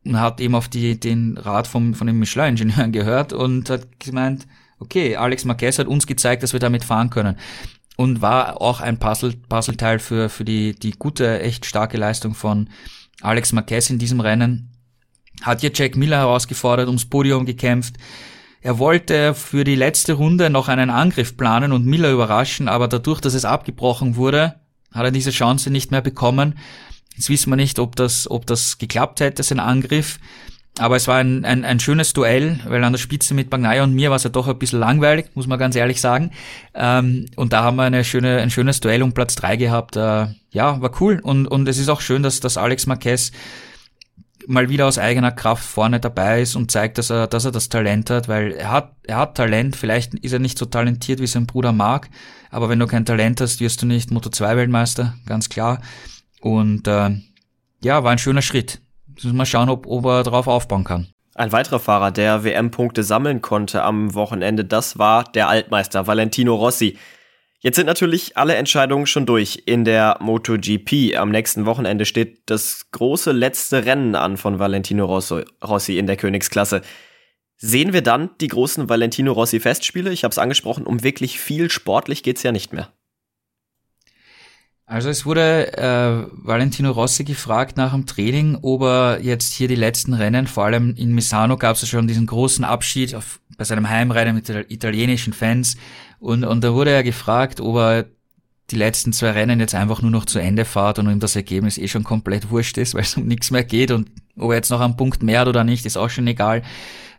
und hat eben auf die, den Rat vom, von den Michelin-Ingenieuren gehört und hat gemeint, okay, Alex Marquez hat uns gezeigt, dass wir damit fahren können. Und war auch ein Puzzle, Puzzleteil für, für die, die gute, echt starke Leistung von Alex Marquez in diesem Rennen. Hat hier Jack Miller herausgefordert, ums Podium gekämpft er wollte für die letzte Runde noch einen Angriff planen und Miller überraschen, aber dadurch, dass es abgebrochen wurde, hat er diese Chance nicht mehr bekommen. Jetzt wissen wir nicht, ob das, ob das geklappt hätte, sein Angriff. Aber es war ein, ein, ein schönes Duell, weil an der Spitze mit Bagnaia und mir war es ja doch ein bisschen langweilig, muss man ganz ehrlich sagen. Ähm, und da haben wir eine schöne, ein schönes Duell um Platz drei gehabt. Äh, ja, war cool. Und, und es ist auch schön, dass, dass Alex Marquez mal wieder aus eigener Kraft vorne dabei ist und zeigt, dass er, dass er das Talent hat, weil er hat, er hat Talent. Vielleicht ist er nicht so talentiert wie sein Bruder Mark, aber wenn du kein Talent hast, wirst du nicht Moto 2 Weltmeister, ganz klar. Und äh, ja, war ein schöner Schritt. Müssen wir schauen, ob, ob er darauf aufbauen kann. Ein weiterer Fahrer, der WM-Punkte sammeln konnte am Wochenende, das war der Altmeister Valentino Rossi. Jetzt sind natürlich alle Entscheidungen schon durch in der MotoGP. Am nächsten Wochenende steht das große letzte Rennen an von Valentino Rossi in der Königsklasse. Sehen wir dann die großen Valentino Rossi Festspiele? Ich habe es angesprochen, um wirklich viel sportlich geht's ja nicht mehr. Also es wurde äh, Valentino Rossi gefragt nach dem Training, ob er jetzt hier die letzten Rennen, vor allem in Misano gab es ja schon diesen großen Abschied auf, bei seinem Heimrennen mit italienischen Fans und, und da wurde er gefragt, ob er die letzten zwei Rennen jetzt einfach nur noch zu Ende fahrt und ihm das Ergebnis eh schon komplett wurscht ist, weil es um nichts mehr geht und ob er jetzt noch einen Punkt mehr hat oder nicht, ist auch schon egal.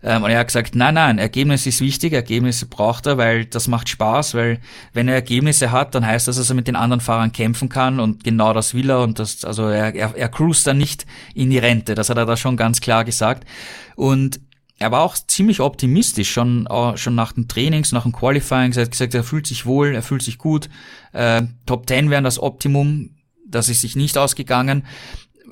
Ähm, und er hat gesagt, nein, nein, Ergebnis ist wichtig, Ergebnisse braucht er, weil das macht Spaß, weil wenn er Ergebnisse hat, dann heißt das, dass er mit den anderen Fahrern kämpfen kann und genau das will er und das, also er, er, er cruist dann nicht in die Rente, das hat er da schon ganz klar gesagt. Und er war auch ziemlich optimistisch, schon, uh, schon nach den Trainings, nach dem Qualifying. Er hat gesagt, er fühlt sich wohl, er fühlt sich gut. Äh, Top 10 wären das Optimum. Das ist sich nicht ausgegangen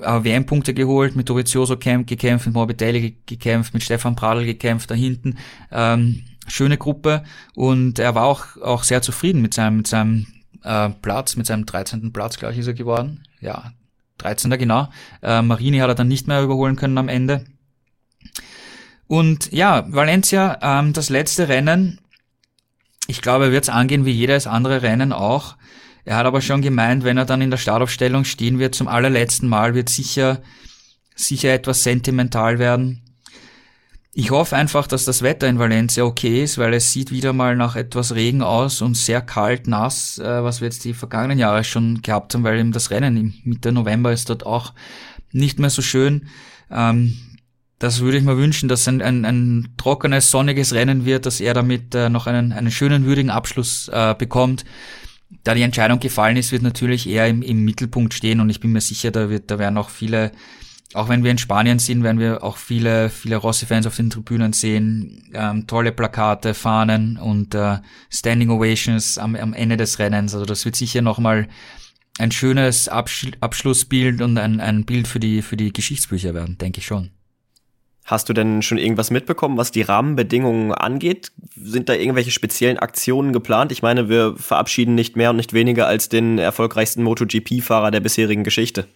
äh, WM-Punkte geholt, mit Dovizioso gekämpft, mit Morbidelli gekämpft, mit Stefan Pradl gekämpft da hinten. Ähm, schöne Gruppe und er war auch, auch sehr zufrieden mit seinem, mit seinem äh, Platz, mit seinem 13. Platz, glaube ich, ist er geworden. Ja, 13. genau. Äh, Marini hat er dann nicht mehr überholen können am Ende. Und ja, Valencia, ähm, das letzte Rennen, ich glaube, er wird es angehen wie jedes andere Rennen auch. Er hat aber schon gemeint, wenn er dann in der Startaufstellung stehen wird zum allerletzten Mal, wird sicher, sicher etwas sentimental werden. ich hoffe einfach, dass das Wetter in Valencia okay ist, weil es sieht wieder mal nach etwas Regen aus und sehr kalt, nass, äh, was wir jetzt die vergangenen Jahre schon gehabt haben, weil eben das Rennen im Mitte November ist dort auch nicht mehr so schön. Ähm, das würde ich mir wünschen, dass ein, ein, ein trockenes, sonniges Rennen wird, dass er damit äh, noch einen, einen schönen, würdigen Abschluss äh, bekommt. Da die Entscheidung gefallen ist, wird natürlich eher im, im Mittelpunkt stehen und ich bin mir sicher, da wird, da werden auch viele auch wenn wir in Spanien sind, werden wir auch viele, viele Rossi-Fans auf den Tribünen sehen, ähm, tolle Plakate, Fahnen und äh, Standing Ovations am, am Ende des Rennens. Also das wird sicher nochmal ein schönes Absch Abschlussbild und ein, ein Bild für die, für die Geschichtsbücher werden, denke ich schon. Hast du denn schon irgendwas mitbekommen, was die Rahmenbedingungen angeht? Sind da irgendwelche speziellen Aktionen geplant? Ich meine, wir verabschieden nicht mehr und nicht weniger als den erfolgreichsten MotoGP-Fahrer der bisherigen Geschichte.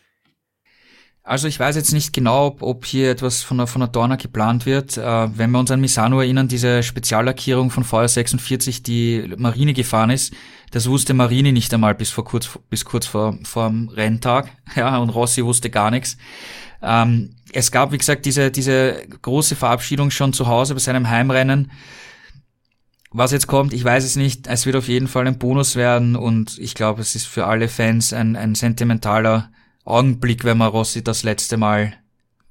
Also ich weiß jetzt nicht genau, ob, hier etwas von der, von der Dorna geplant wird. Äh, wenn wir uns an Misano erinnern, diese Speziallackierung von Feuer 46, die Marine gefahren ist, das wusste Marine nicht einmal bis vor kurz, bis kurz vor, vor dem Renntag. Ja, und Rossi wusste gar nichts. Ähm, es gab, wie gesagt, diese, diese große Verabschiedung schon zu Hause bei seinem Heimrennen. Was jetzt kommt, ich weiß es nicht. Es wird auf jeden Fall ein Bonus werden und ich glaube, es ist für alle Fans ein, ein sentimentaler Augenblick, wenn man Rossi das letzte Mal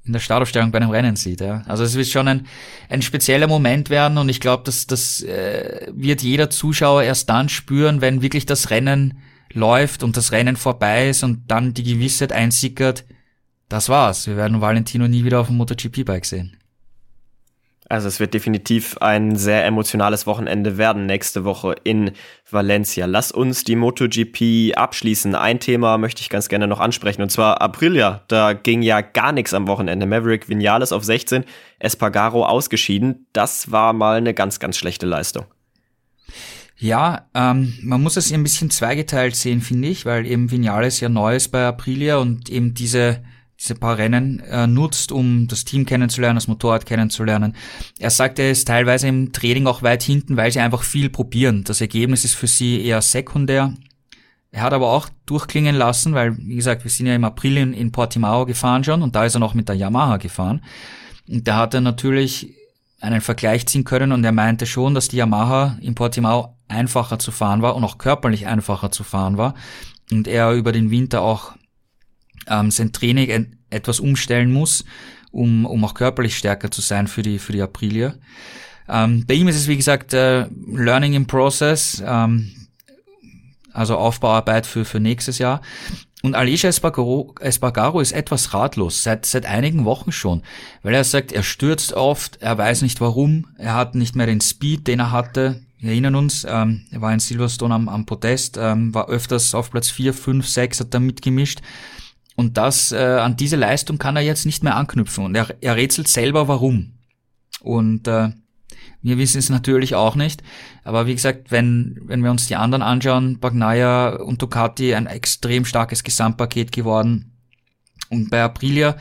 in der Startaufstellung bei einem Rennen sieht. Ja. Also es wird schon ein, ein spezieller Moment werden und ich glaube, dass das äh, wird jeder Zuschauer erst dann spüren, wenn wirklich das Rennen läuft und das Rennen vorbei ist und dann die Gewissheit einsickert, das war's. Wir werden Valentino nie wieder auf dem MotoGP-Bike sehen. Also es wird definitiv ein sehr emotionales Wochenende werden nächste Woche in Valencia. Lass uns die MotoGP abschließen. Ein Thema möchte ich ganz gerne noch ansprechen und zwar Aprilia. Da ging ja gar nichts am Wochenende. Maverick Vinales auf 16, Espargaro ausgeschieden. Das war mal eine ganz, ganz schlechte Leistung. Ja, ähm, man muss es ein bisschen zweigeteilt sehen, finde ich, weil eben Vinales ja neu ist bei Aprilia und eben diese diese paar Rennen äh, nutzt, um das Team kennenzulernen, das Motorrad kennenzulernen. Er sagt, er ist teilweise im Training auch weit hinten, weil sie einfach viel probieren. Das Ergebnis ist für sie eher sekundär. Er hat aber auch durchklingen lassen, weil, wie gesagt, wir sind ja im April in, in Portimao gefahren schon und da ist er noch mit der Yamaha gefahren. Und da hat er natürlich einen Vergleich ziehen können und er meinte schon, dass die Yamaha in Portimao einfacher zu fahren war und auch körperlich einfacher zu fahren war und er über den Winter auch ähm, sein Training etwas umstellen muss, um, um auch körperlich stärker zu sein für die, für die Aprilia. Ähm, bei ihm ist es, wie gesagt, äh, Learning in Process, ähm, also Aufbauarbeit für, für nächstes Jahr. Und Alicia Espargaro, Espargaro ist etwas ratlos, seit, seit einigen Wochen schon, weil er sagt, er stürzt oft, er weiß nicht warum, er hat nicht mehr den Speed, den er hatte. Wir erinnern uns, ähm, er war in Silverstone am, am Podest, ähm, war öfters auf Platz 4, 5, 6, hat da mitgemischt. Und das, äh, an diese Leistung kann er jetzt nicht mehr anknüpfen. Und er, er rätselt selber, warum. Und äh, wir wissen es natürlich auch nicht. Aber wie gesagt, wenn, wenn wir uns die anderen anschauen, Bagnaia und Ducati ein extrem starkes Gesamtpaket geworden. Und bei Aprilia,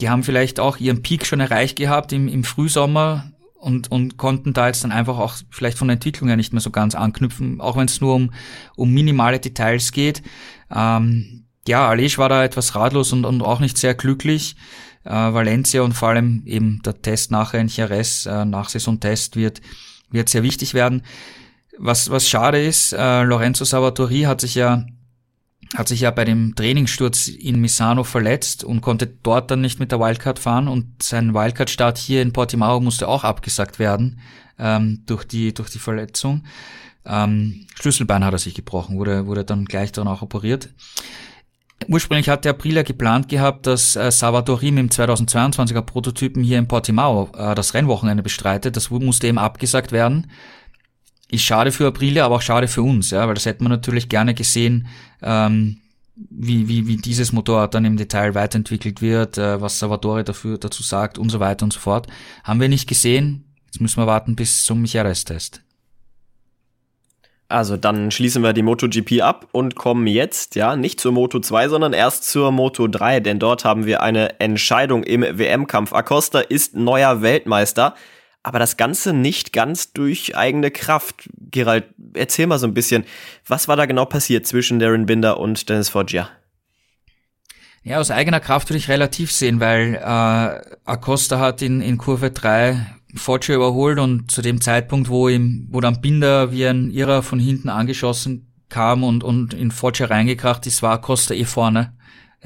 die haben vielleicht auch ihren Peak schon erreicht gehabt im, im Frühsommer und, und konnten da jetzt dann einfach auch vielleicht von der Entwicklung her nicht mehr so ganz anknüpfen, auch wenn es nur um, um minimale Details geht. Ähm, ja, Alej war da etwas ratlos und, und auch nicht sehr glücklich. Äh, Valencia und vor allem eben der Test nachher in Jerez, äh, nach Saisontest wird, wird sehr wichtig werden. Was, was schade ist, äh, Lorenzo Salvatori hat sich ja hat sich ja bei dem Trainingssturz in Misano verletzt und konnte dort dann nicht mit der Wildcard fahren und sein Wildcard-Start hier in Portimao musste auch abgesagt werden ähm, durch die durch die Verletzung. Ähm, Schlüsselbein hat er sich gebrochen, wurde wurde dann gleich dann auch operiert. Ursprünglich hatte Aprilia geplant gehabt, dass äh, Salvador mit dem 2022er Prototypen hier in Portimao äh, das Rennwochenende bestreitet. Das musste eben abgesagt werden. Ist schade für Aprilia, aber auch schade für uns, ja, weil das hätte man natürlich gerne gesehen, ähm, wie, wie, wie dieses Motorrad dann im Detail weiterentwickelt wird, äh, was Salvatore dafür, dazu sagt und so weiter und so fort. Haben wir nicht gesehen. Jetzt müssen wir warten bis zum Jerez-Test. Also dann schließen wir die MotoGP ab und kommen jetzt, ja, nicht zur Moto 2, sondern erst zur Moto 3, denn dort haben wir eine Entscheidung im WM-Kampf. Acosta ist neuer Weltmeister, aber das Ganze nicht ganz durch eigene Kraft. Gerald, erzähl mal so ein bisschen, was war da genau passiert zwischen Darren Binder und Dennis Foggia? Ja, aus eigener Kraft würde ich relativ sehen, weil äh, Acosta hat in, in Kurve 3 Foggia überholt und zu dem Zeitpunkt, wo ihm, wo dann Binder wie ein Irrer von hinten angeschossen kam und, und in Foggia reingekracht ist, war Acosta eh vorne.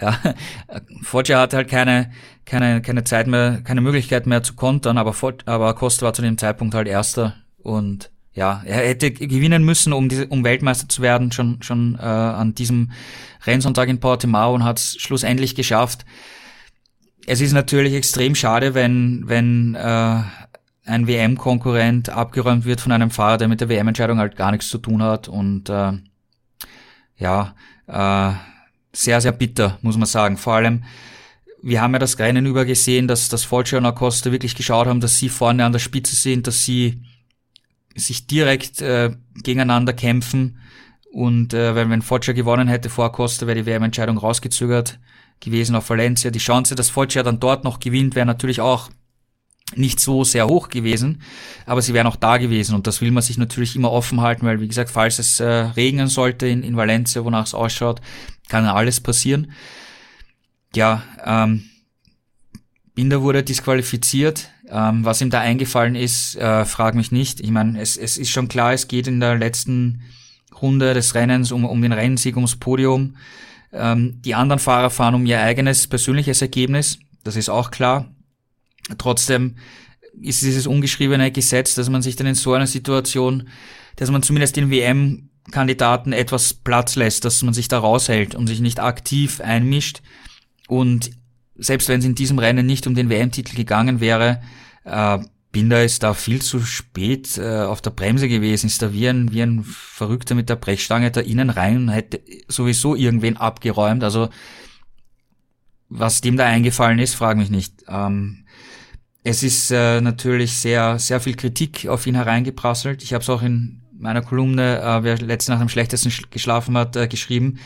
Ja, Foggia hatte halt keine, keine, keine Zeit mehr, keine Möglichkeit mehr zu kontern, aber, aber Acosta war zu dem Zeitpunkt halt Erster und ja, er hätte gewinnen müssen, um, diese, um Weltmeister zu werden, schon, schon äh, an diesem Rennsonntag in Portimao und hat es schlussendlich geschafft. Es ist natürlich extrem schade, wenn, wenn äh, ein WM-Konkurrent abgeräumt wird von einem Fahrer, der mit der WM-Entscheidung halt gar nichts zu tun hat. Und äh, ja, äh, sehr, sehr bitter, muss man sagen. Vor allem, wir haben ja das Rennen über gesehen, dass das Foggia und Acosta wirklich geschaut haben, dass sie vorne an der Spitze sind, dass sie sich direkt äh, gegeneinander kämpfen. Und äh, wenn, wenn Foggia gewonnen hätte vor Costa, wäre die WM-Entscheidung rausgezögert gewesen auf Valencia. Die Chance, dass Foggia dann dort noch gewinnt, wäre natürlich auch nicht so sehr hoch gewesen, aber sie wären auch da gewesen und das will man sich natürlich immer offen halten, weil wie gesagt, falls es äh, regnen sollte in, in Valencia, wonach es ausschaut, kann alles passieren. Ja, ähm, Binder wurde disqualifiziert. Ähm, was ihm da eingefallen ist, äh, frag mich nicht. Ich meine, es, es ist schon klar, es geht in der letzten Runde des Rennens um, um den Rennsieg, ums Podium. Ähm, die anderen Fahrer fahren um ihr eigenes persönliches Ergebnis. Das ist auch klar. Trotzdem ist dieses ungeschriebene Gesetz, dass man sich dann in so einer Situation, dass man zumindest den WM-Kandidaten etwas Platz lässt, dass man sich da raushält und sich nicht aktiv einmischt und selbst wenn es in diesem Rennen nicht um den WM-Titel gegangen wäre, äh, Binder ist da viel zu spät äh, auf der Bremse gewesen, ist da wie ein, wie ein Verrückter mit der Brechstange da innen rein und hätte sowieso irgendwen abgeräumt. Also was dem da eingefallen ist, frage mich nicht. Ähm, es ist äh, natürlich sehr, sehr viel Kritik auf ihn hereingeprasselt. Ich habe es auch in meiner Kolumne, äh, wer letzte Nacht am schlechtesten geschlafen hat, äh, geschrieben.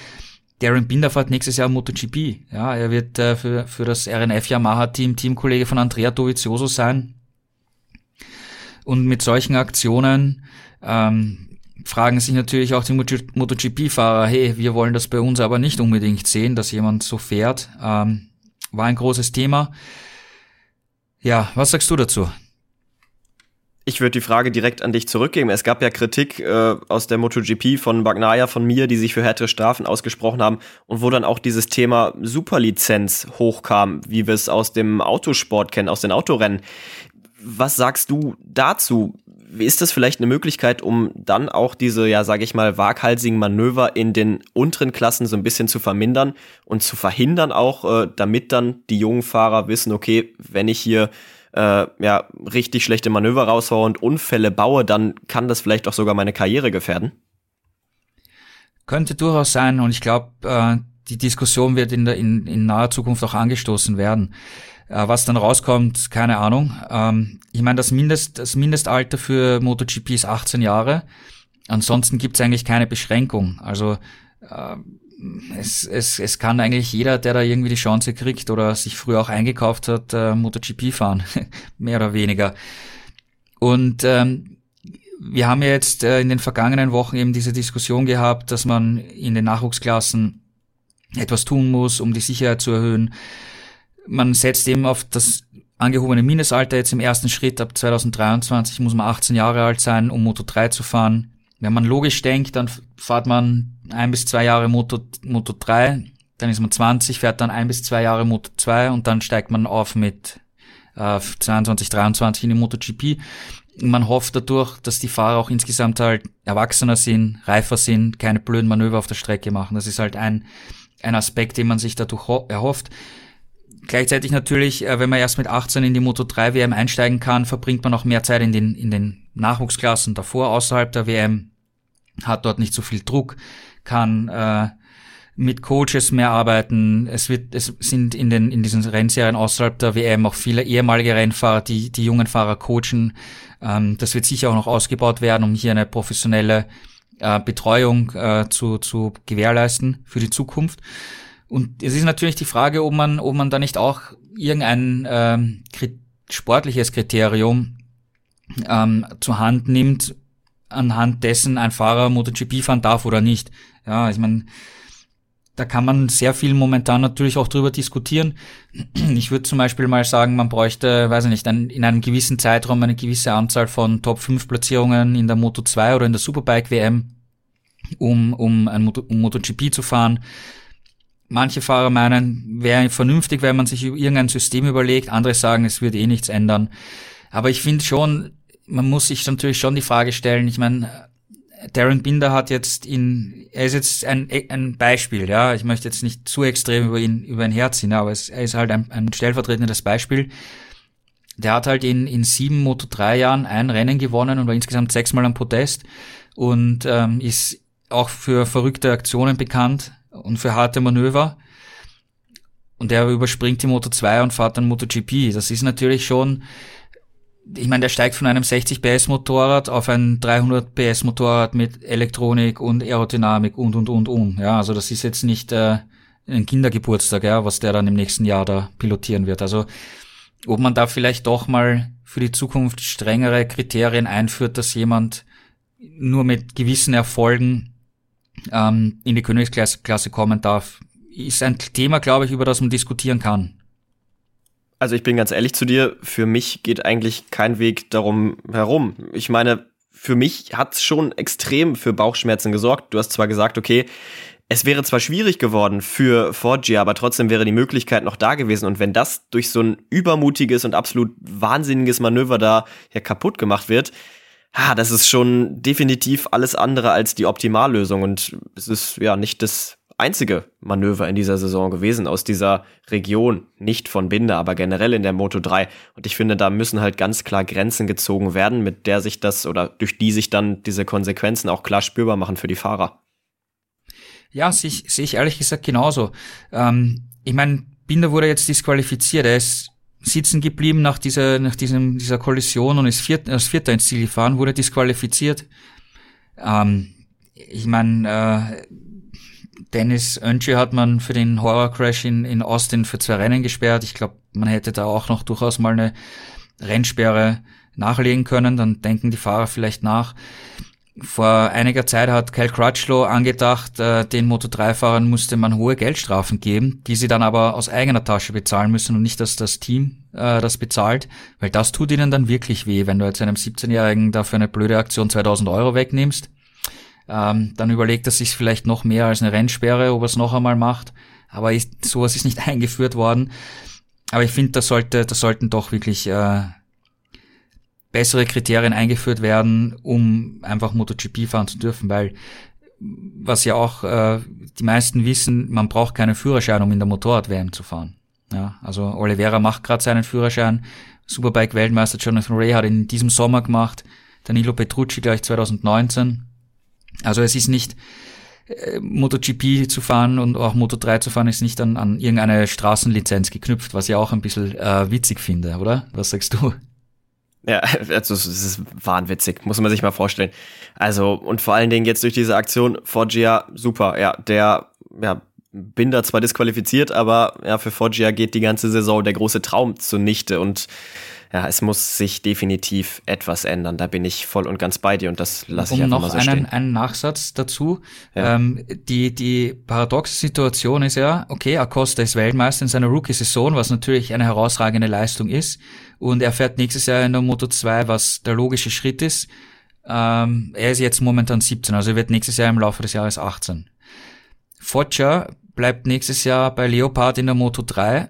Darren Binder fährt nächstes Jahr MotoGP. Ja, er wird äh, für, für das RNF Yamaha Team Teamkollege von Andrea Dovizioso sein. Und mit solchen Aktionen ähm, fragen sich natürlich auch die MotoGP-Fahrer, hey, wir wollen das bei uns aber nicht unbedingt sehen, dass jemand so fährt. Ähm, war ein großes Thema. Ja, was sagst du dazu? Ich würde die Frage direkt an dich zurückgeben. Es gab ja Kritik äh, aus der MotoGP von Bagnaia, von mir, die sich für härtere Strafen ausgesprochen haben und wo dann auch dieses Thema Superlizenz hochkam, wie wir es aus dem Autosport kennen, aus den Autorennen. Was sagst du dazu? Ist das vielleicht eine Möglichkeit, um dann auch diese, ja, sage ich mal, waghalsigen Manöver in den unteren Klassen so ein bisschen zu vermindern und zu verhindern auch, äh, damit dann die jungen Fahrer wissen, okay, wenn ich hier äh, ja, richtig schlechte Manöver raushaue und Unfälle baue, dann kann das vielleicht auch sogar meine Karriere gefährden? Könnte durchaus sein und ich glaube, äh, die Diskussion wird in, der, in, in naher Zukunft auch angestoßen werden. Äh, was dann rauskommt, keine Ahnung. Ähm, ich meine, das, Mindest, das Mindestalter für MotoGP ist 18 Jahre. Ansonsten gibt es eigentlich keine Beschränkung. Also äh, es, es, es kann eigentlich jeder, der da irgendwie die Chance kriegt oder sich früher auch eingekauft hat, äh, MotoGP fahren, mehr oder weniger. Und ähm, wir haben ja jetzt äh, in den vergangenen Wochen eben diese Diskussion gehabt, dass man in den Nachwuchsklassen etwas tun muss, um die Sicherheit zu erhöhen. Man setzt eben auf das angehobene Mindestalter jetzt im ersten Schritt. Ab 2023 muss man 18 Jahre alt sein, um Moto 3 zu fahren. Wenn man logisch denkt, dann fährt man ein bis zwei Jahre Moto, Moto 3, dann ist man 20, fährt dann ein bis zwei Jahre Moto 2 und dann steigt man auf mit äh, 22, 23 in die MotoGP. Man hofft dadurch, dass die Fahrer auch insgesamt halt erwachsener sind, reifer sind, keine blöden Manöver auf der Strecke machen. Das ist halt ein, ein Aspekt, den man sich dadurch erhofft. Gleichzeitig natürlich, äh, wenn man erst mit 18 in die Moto 3 WM einsteigen kann, verbringt man auch mehr Zeit in den, in den Nachwuchsklassen davor, außerhalb der WM, hat dort nicht so viel Druck, kann äh, mit Coaches mehr arbeiten. Es wird, es sind in den in diesen Rennserien außerhalb der WM auch viele ehemalige Rennfahrer, die die jungen Fahrer coachen. Ähm, das wird sicher auch noch ausgebaut werden, um hier eine professionelle äh, Betreuung äh, zu zu gewährleisten für die Zukunft. Und es ist natürlich die Frage, ob man ob man da nicht auch irgendein ähm, sportliches Kriterium ähm, zur Hand nimmt, anhand dessen ein Fahrer MotoGP fahren darf oder nicht. Ja, ich meine, da kann man sehr viel momentan natürlich auch drüber diskutieren. Ich würde zum Beispiel mal sagen, man bräuchte, weiß ich nicht, ein, in einem gewissen Zeitraum eine gewisse Anzahl von Top 5 Platzierungen in der Moto 2 oder in der Superbike WM, um, um ein Moto, um MotoGP zu fahren. Manche Fahrer meinen, wäre vernünftig, wenn man sich irgendein System überlegt. Andere sagen, es wird eh nichts ändern. Aber ich finde schon, man muss sich natürlich schon die Frage stellen, ich meine, Darren Binder hat jetzt in, er ist jetzt ein, ein Beispiel, ja. Ich möchte jetzt nicht zu extrem über ihn, über ihn herziehen, aber es, er ist halt ein, ein stellvertretendes Beispiel. Der hat halt in, in sieben Moto 3 Jahren ein Rennen gewonnen und war insgesamt sechsmal am Podest und ähm, ist auch für verrückte Aktionen bekannt und für harte Manöver. Und er überspringt die Moto 2 und fährt dann MotoGP. Das ist natürlich schon, ich meine, der steigt von einem 60 PS Motorrad auf ein 300 PS Motorrad mit Elektronik und Aerodynamik und und und und. Ja, also das ist jetzt nicht äh, ein Kindergeburtstag, ja, was der dann im nächsten Jahr da pilotieren wird. Also ob man da vielleicht doch mal für die Zukunft strengere Kriterien einführt, dass jemand nur mit gewissen Erfolgen ähm, in die Königsklasse kommen darf, ist ein Thema, glaube ich, über das man diskutieren kann. Also ich bin ganz ehrlich zu dir, für mich geht eigentlich kein Weg darum herum. Ich meine, für mich hat's schon extrem für Bauchschmerzen gesorgt. Du hast zwar gesagt, okay, es wäre zwar schwierig geworden für Forgia, aber trotzdem wäre die Möglichkeit noch da gewesen. Und wenn das durch so ein übermutiges und absolut wahnsinniges Manöver da ja kaputt gemacht wird, ah, das ist schon definitiv alles andere als die Optimallösung. Und es ist ja nicht das einzige Manöver in dieser Saison gewesen aus dieser Region, nicht von Binder, aber generell in der Moto 3. Und ich finde, da müssen halt ganz klar Grenzen gezogen werden, mit der sich das oder durch die sich dann diese Konsequenzen auch klar spürbar machen für die Fahrer. Ja, sehe ich, sehe ich ehrlich gesagt genauso. Ähm, ich meine, Binder wurde jetzt disqualifiziert. Er ist sitzen geblieben nach dieser, nach diesem, dieser Kollision und ist viert, als Vierter ins Ziel gefahren, wurde disqualifiziert. Ähm, ich meine, äh, Dennis Önsche hat man für den Horror Crash in, in Austin für zwei Rennen gesperrt. Ich glaube, man hätte da auch noch durchaus mal eine Rennsperre nachlegen können, dann denken die Fahrer vielleicht nach. Vor einiger Zeit hat Kyle Crutchlow angedacht, äh, den Moto3-Fahrern musste man hohe Geldstrafen geben, die sie dann aber aus eigener Tasche bezahlen müssen und nicht, dass das Team äh, das bezahlt, weil das tut ihnen dann wirklich weh, wenn du jetzt einem 17-Jährigen dafür eine blöde Aktion 2000 Euro wegnimmst ähm, dann überlegt er sich vielleicht noch mehr als eine Rennsperre, ob er es noch einmal macht. Aber ist, sowas ist nicht eingeführt worden. Aber ich finde, da sollte, da sollten doch wirklich äh, bessere Kriterien eingeführt werden, um einfach MotoGP fahren zu dürfen, weil was ja auch äh, die meisten wissen, man braucht keinen Führerschein, um in der Motorrad-WM zu fahren. Ja, also Oliveira macht gerade seinen Führerschein, Superbike-Weltmeister Jonathan Ray hat ihn in diesem Sommer gemacht, Danilo Petrucci gleich 2019. Also es ist nicht, äh, MotoGP zu fahren und auch Moto3 zu fahren ist nicht an, an irgendeine Straßenlizenz geknüpft, was ich auch ein bisschen äh, witzig finde, oder? Was sagst du? Ja, also es ist wahnwitzig, muss man sich mal vorstellen. Also, und vor allen Dingen jetzt durch diese Aktion, Foggia, super, ja, der, ja, Binder zwar disqualifiziert, aber ja, für Foggia geht die ganze Saison der große Traum zunichte und ja, es muss sich definitiv etwas ändern. Da bin ich voll und ganz bei dir und das lasse ich um einfach mal so einen, stehen. einen Nachsatz dazu. Ja. Ähm, die, die paradoxe Situation ist ja, okay, Acosta ist Weltmeister in seiner Rookie-Saison, was natürlich eine herausragende Leistung ist. Und er fährt nächstes Jahr in der Moto 2, was der logische Schritt ist. Ähm, er ist jetzt momentan 17, also er wird nächstes Jahr im Laufe des Jahres 18. Foggia bleibt nächstes Jahr bei Leopard in der Moto 3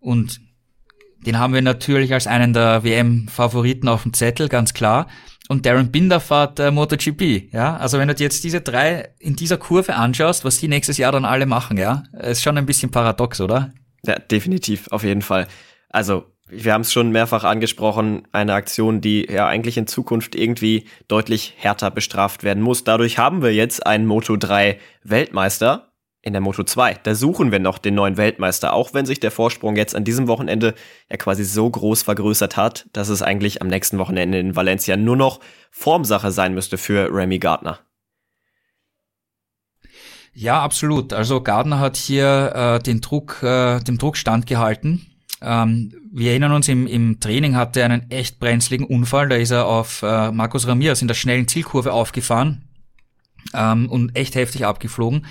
und den haben wir natürlich als einen der WM-Favoriten auf dem Zettel, ganz klar. Und Darren Binder fährt äh, MotoGP, ja. Also wenn du dir jetzt diese drei in dieser Kurve anschaust, was die nächstes Jahr dann alle machen, ja, ist schon ein bisschen paradox, oder? Ja, definitiv, auf jeden Fall. Also, wir haben es schon mehrfach angesprochen, eine Aktion, die ja eigentlich in Zukunft irgendwie deutlich härter bestraft werden muss. Dadurch haben wir jetzt einen Moto 3 Weltmeister, in der Moto 2. Da suchen wir noch den neuen Weltmeister, auch wenn sich der Vorsprung jetzt an diesem Wochenende ja quasi so groß vergrößert hat, dass es eigentlich am nächsten Wochenende in Valencia nur noch Formsache sein müsste für Remy Gardner. Ja, absolut. Also Gardner hat hier äh, den Druck, äh, dem Druck standgehalten. Ähm, wir erinnern uns, im, im Training hatte er einen echt brenzligen Unfall. Da ist er auf äh, Markus Ramirez in der schnellen Zielkurve aufgefahren ähm, und echt heftig abgeflogen.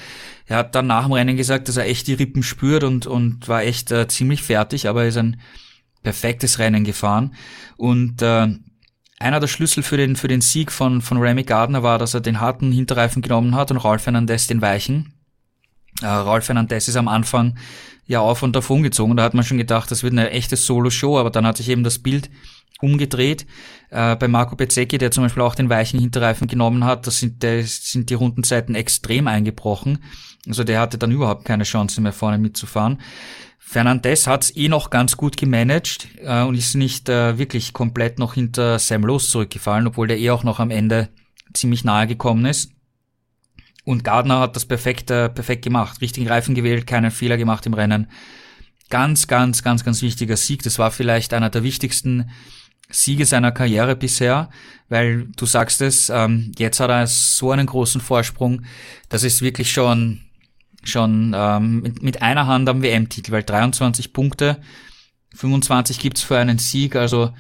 Er hat dann nach dem Rennen gesagt, dass er echt die Rippen spürt und, und war echt äh, ziemlich fertig, aber er ist ein perfektes Rennen gefahren. Und äh, einer der Schlüssel für den, für den Sieg von, von Remy Gardner war, dass er den harten Hinterreifen genommen hat und Ralf Fernandez den weichen. Äh, Ralf Fernandez ist am Anfang ja auf und davon gezogen. Da hat man schon gedacht, das wird eine echte Solo-Show, aber dann hat sich eben das Bild umgedreht. Äh, bei Marco Bezzecchi, der zum Beispiel auch den weichen Hinterreifen genommen hat, das sind, der, sind die Rundenzeiten extrem eingebrochen. Also der hatte dann überhaupt keine Chance mehr vorne mitzufahren. Fernandez hat's eh noch ganz gut gemanagt äh, und ist nicht äh, wirklich komplett noch hinter Sam Lowe zurückgefallen, obwohl der eh auch noch am Ende ziemlich nahe gekommen ist. Und Gardner hat das perfekt, perfekt gemacht. Richtigen Reifen gewählt, keinen Fehler gemacht im Rennen. Ganz, ganz, ganz, ganz wichtiger Sieg. Das war vielleicht einer der wichtigsten Siege seiner Karriere bisher, weil du sagst es, ähm, jetzt hat er so einen großen Vorsprung. Das ist wirklich schon, schon ähm, mit, mit einer Hand am WM-Titel, weil 23 Punkte, 25 gibt's für einen Sieg, also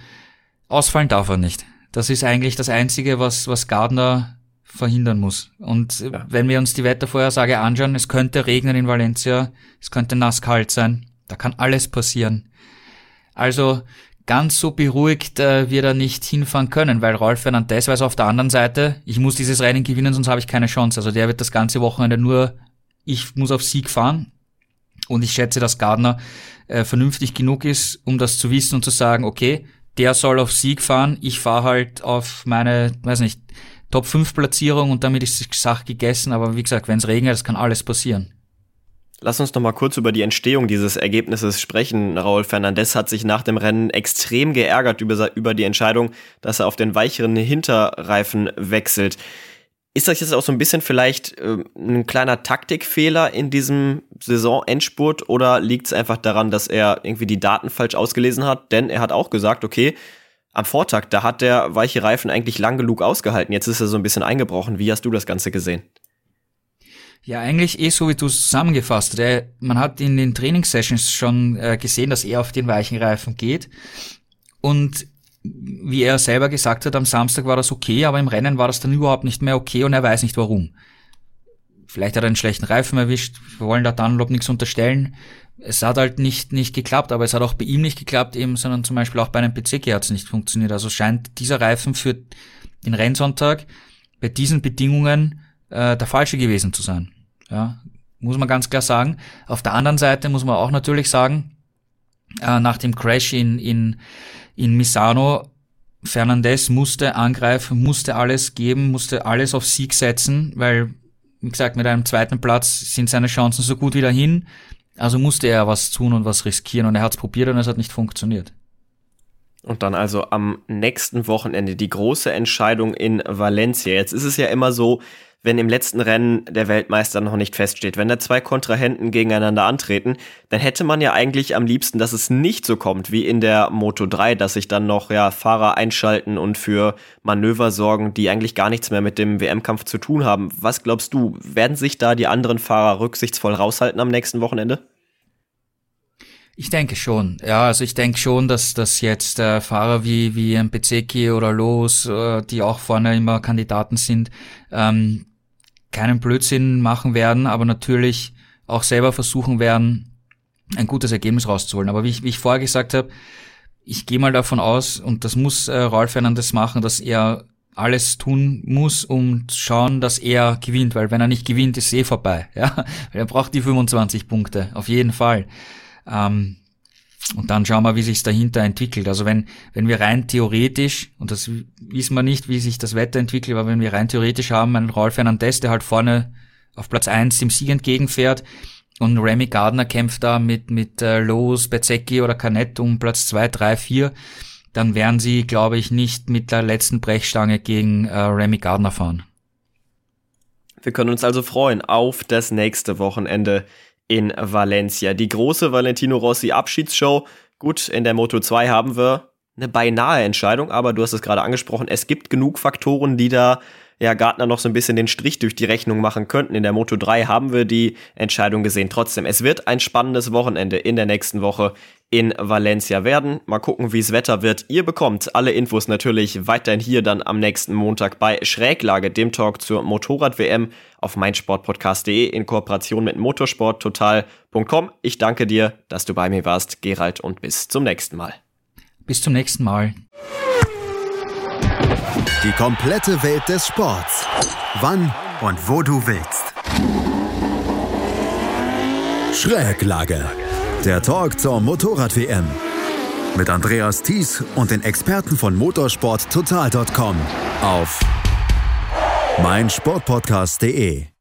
ausfallen darf er nicht. Das ist eigentlich das Einzige, was, was Gardner verhindern muss. Und ja. wenn wir uns die Wettervorhersage anschauen, es könnte regnen in Valencia, es könnte nass kalt sein, da kann alles passieren. Also ganz so beruhigt äh, wird er nicht hinfahren können, weil Rolf Fernandez weiß auf der anderen Seite, ich muss dieses Rennen gewinnen, sonst habe ich keine Chance. Also der wird das ganze Wochenende nur, ich muss auf Sieg fahren. Und ich schätze, dass Gardner äh, vernünftig genug ist, um das zu wissen und zu sagen, okay, der soll auf Sieg fahren, ich fahre halt auf meine, weiß nicht, Top 5 Platzierung und damit ist die Sache gegessen. Aber wie gesagt, wenn es regnet, das kann alles passieren. Lass uns noch mal kurz über die Entstehung dieses Ergebnisses sprechen. Raul Fernandez hat sich nach dem Rennen extrem geärgert über, über die Entscheidung, dass er auf den weicheren Hinterreifen wechselt. Ist das jetzt auch so ein bisschen vielleicht äh, ein kleiner Taktikfehler in diesem Saisonendspurt oder liegt es einfach daran, dass er irgendwie die Daten falsch ausgelesen hat? Denn er hat auch gesagt, okay, am Vortag, da hat der weiche Reifen eigentlich lang genug ausgehalten. Jetzt ist er so ein bisschen eingebrochen. Wie hast du das Ganze gesehen? Ja, eigentlich eh so, wie du es zusammengefasst hast. Man hat in den Trainingssessions schon äh, gesehen, dass er auf den weichen Reifen geht. Und wie er selber gesagt hat, am Samstag war das okay, aber im Rennen war das dann überhaupt nicht mehr okay und er weiß nicht warum. Vielleicht hat er einen schlechten Reifen erwischt. Wir wollen da Dunlop nichts unterstellen es hat halt nicht, nicht geklappt, aber es hat auch bei ihm nicht geklappt, eben, sondern zum Beispiel auch bei einem PCG hat es nicht funktioniert. Also scheint dieser Reifen für den Rennsonntag bei diesen Bedingungen äh, der falsche gewesen zu sein. Ja, muss man ganz klar sagen. Auf der anderen Seite muss man auch natürlich sagen, äh, nach dem Crash in, in, in Misano, Fernandez musste angreifen, musste alles geben, musste alles auf Sieg setzen, weil, wie gesagt, mit einem zweiten Platz sind seine Chancen so gut wie dahin. Also musste er was tun und was riskieren und er hat es probiert und es hat nicht funktioniert. Und dann also am nächsten Wochenende die große Entscheidung in Valencia. Jetzt ist es ja immer so, wenn im letzten Rennen der Weltmeister noch nicht feststeht. Wenn da zwei Kontrahenten gegeneinander antreten, dann hätte man ja eigentlich am liebsten, dass es nicht so kommt wie in der Moto 3, dass sich dann noch ja Fahrer einschalten und für Manöver sorgen, die eigentlich gar nichts mehr mit dem WM-Kampf zu tun haben. Was glaubst du, werden sich da die anderen Fahrer rücksichtsvoll raushalten am nächsten Wochenende? Ich denke schon. Ja, also ich denke schon, dass, dass jetzt äh, Fahrer wie, wie Bezeki oder Los, äh, die auch vorne immer Kandidaten sind, ähm, keinen Blödsinn machen werden, aber natürlich auch selber versuchen werden, ein gutes Ergebnis rauszuholen. Aber wie ich, wie ich vorher gesagt habe, ich gehe mal davon aus, und das muss äh, Ralf Fernandes machen, dass er alles tun muss, um zu schauen, dass er gewinnt, weil wenn er nicht gewinnt, ist eh vorbei. Ja, weil er braucht die 25 Punkte, auf jeden Fall. Ähm, und dann schauen wir, wie sich dahinter entwickelt. Also wenn, wenn wir rein theoretisch, und das wissen wir nicht, wie sich das Wetter entwickelt, aber wenn wir rein theoretisch haben, einen Rolf Fernandez, der halt vorne auf Platz eins dem Sieg entgegenfährt, und Remy Gardner kämpft da mit, mit äh, Lowe's, Bezzecchi oder Canet um Platz zwei, drei, vier, dann werden sie, glaube ich, nicht mit der letzten Brechstange gegen äh, Remy Gardner fahren. Wir können uns also freuen auf das nächste Wochenende in Valencia. Die große Valentino Rossi Abschiedsshow. Gut, in der Moto 2 haben wir eine beinahe Entscheidung, aber du hast es gerade angesprochen, es gibt genug Faktoren, die da ja Gartner noch so ein bisschen den Strich durch die Rechnung machen könnten. In der Moto 3 haben wir die Entscheidung gesehen. Trotzdem, es wird ein spannendes Wochenende in der nächsten Woche in Valencia werden. Mal gucken, wie es Wetter wird. Ihr bekommt alle Infos natürlich weiterhin hier dann am nächsten Montag bei Schräglage, dem Talk zur Motorrad-WM auf meinsportpodcast.de in Kooperation mit motorsporttotal.com. Ich danke dir, dass du bei mir warst, Gerald, und bis zum nächsten Mal. Bis zum nächsten Mal. Die komplette Welt des Sports. Wann und wo du willst. Schräglage. Der Talk zur Motorrad-WM. Mit Andreas Thies und den Experten von motorsporttotal.com auf meinsportpodcast.de.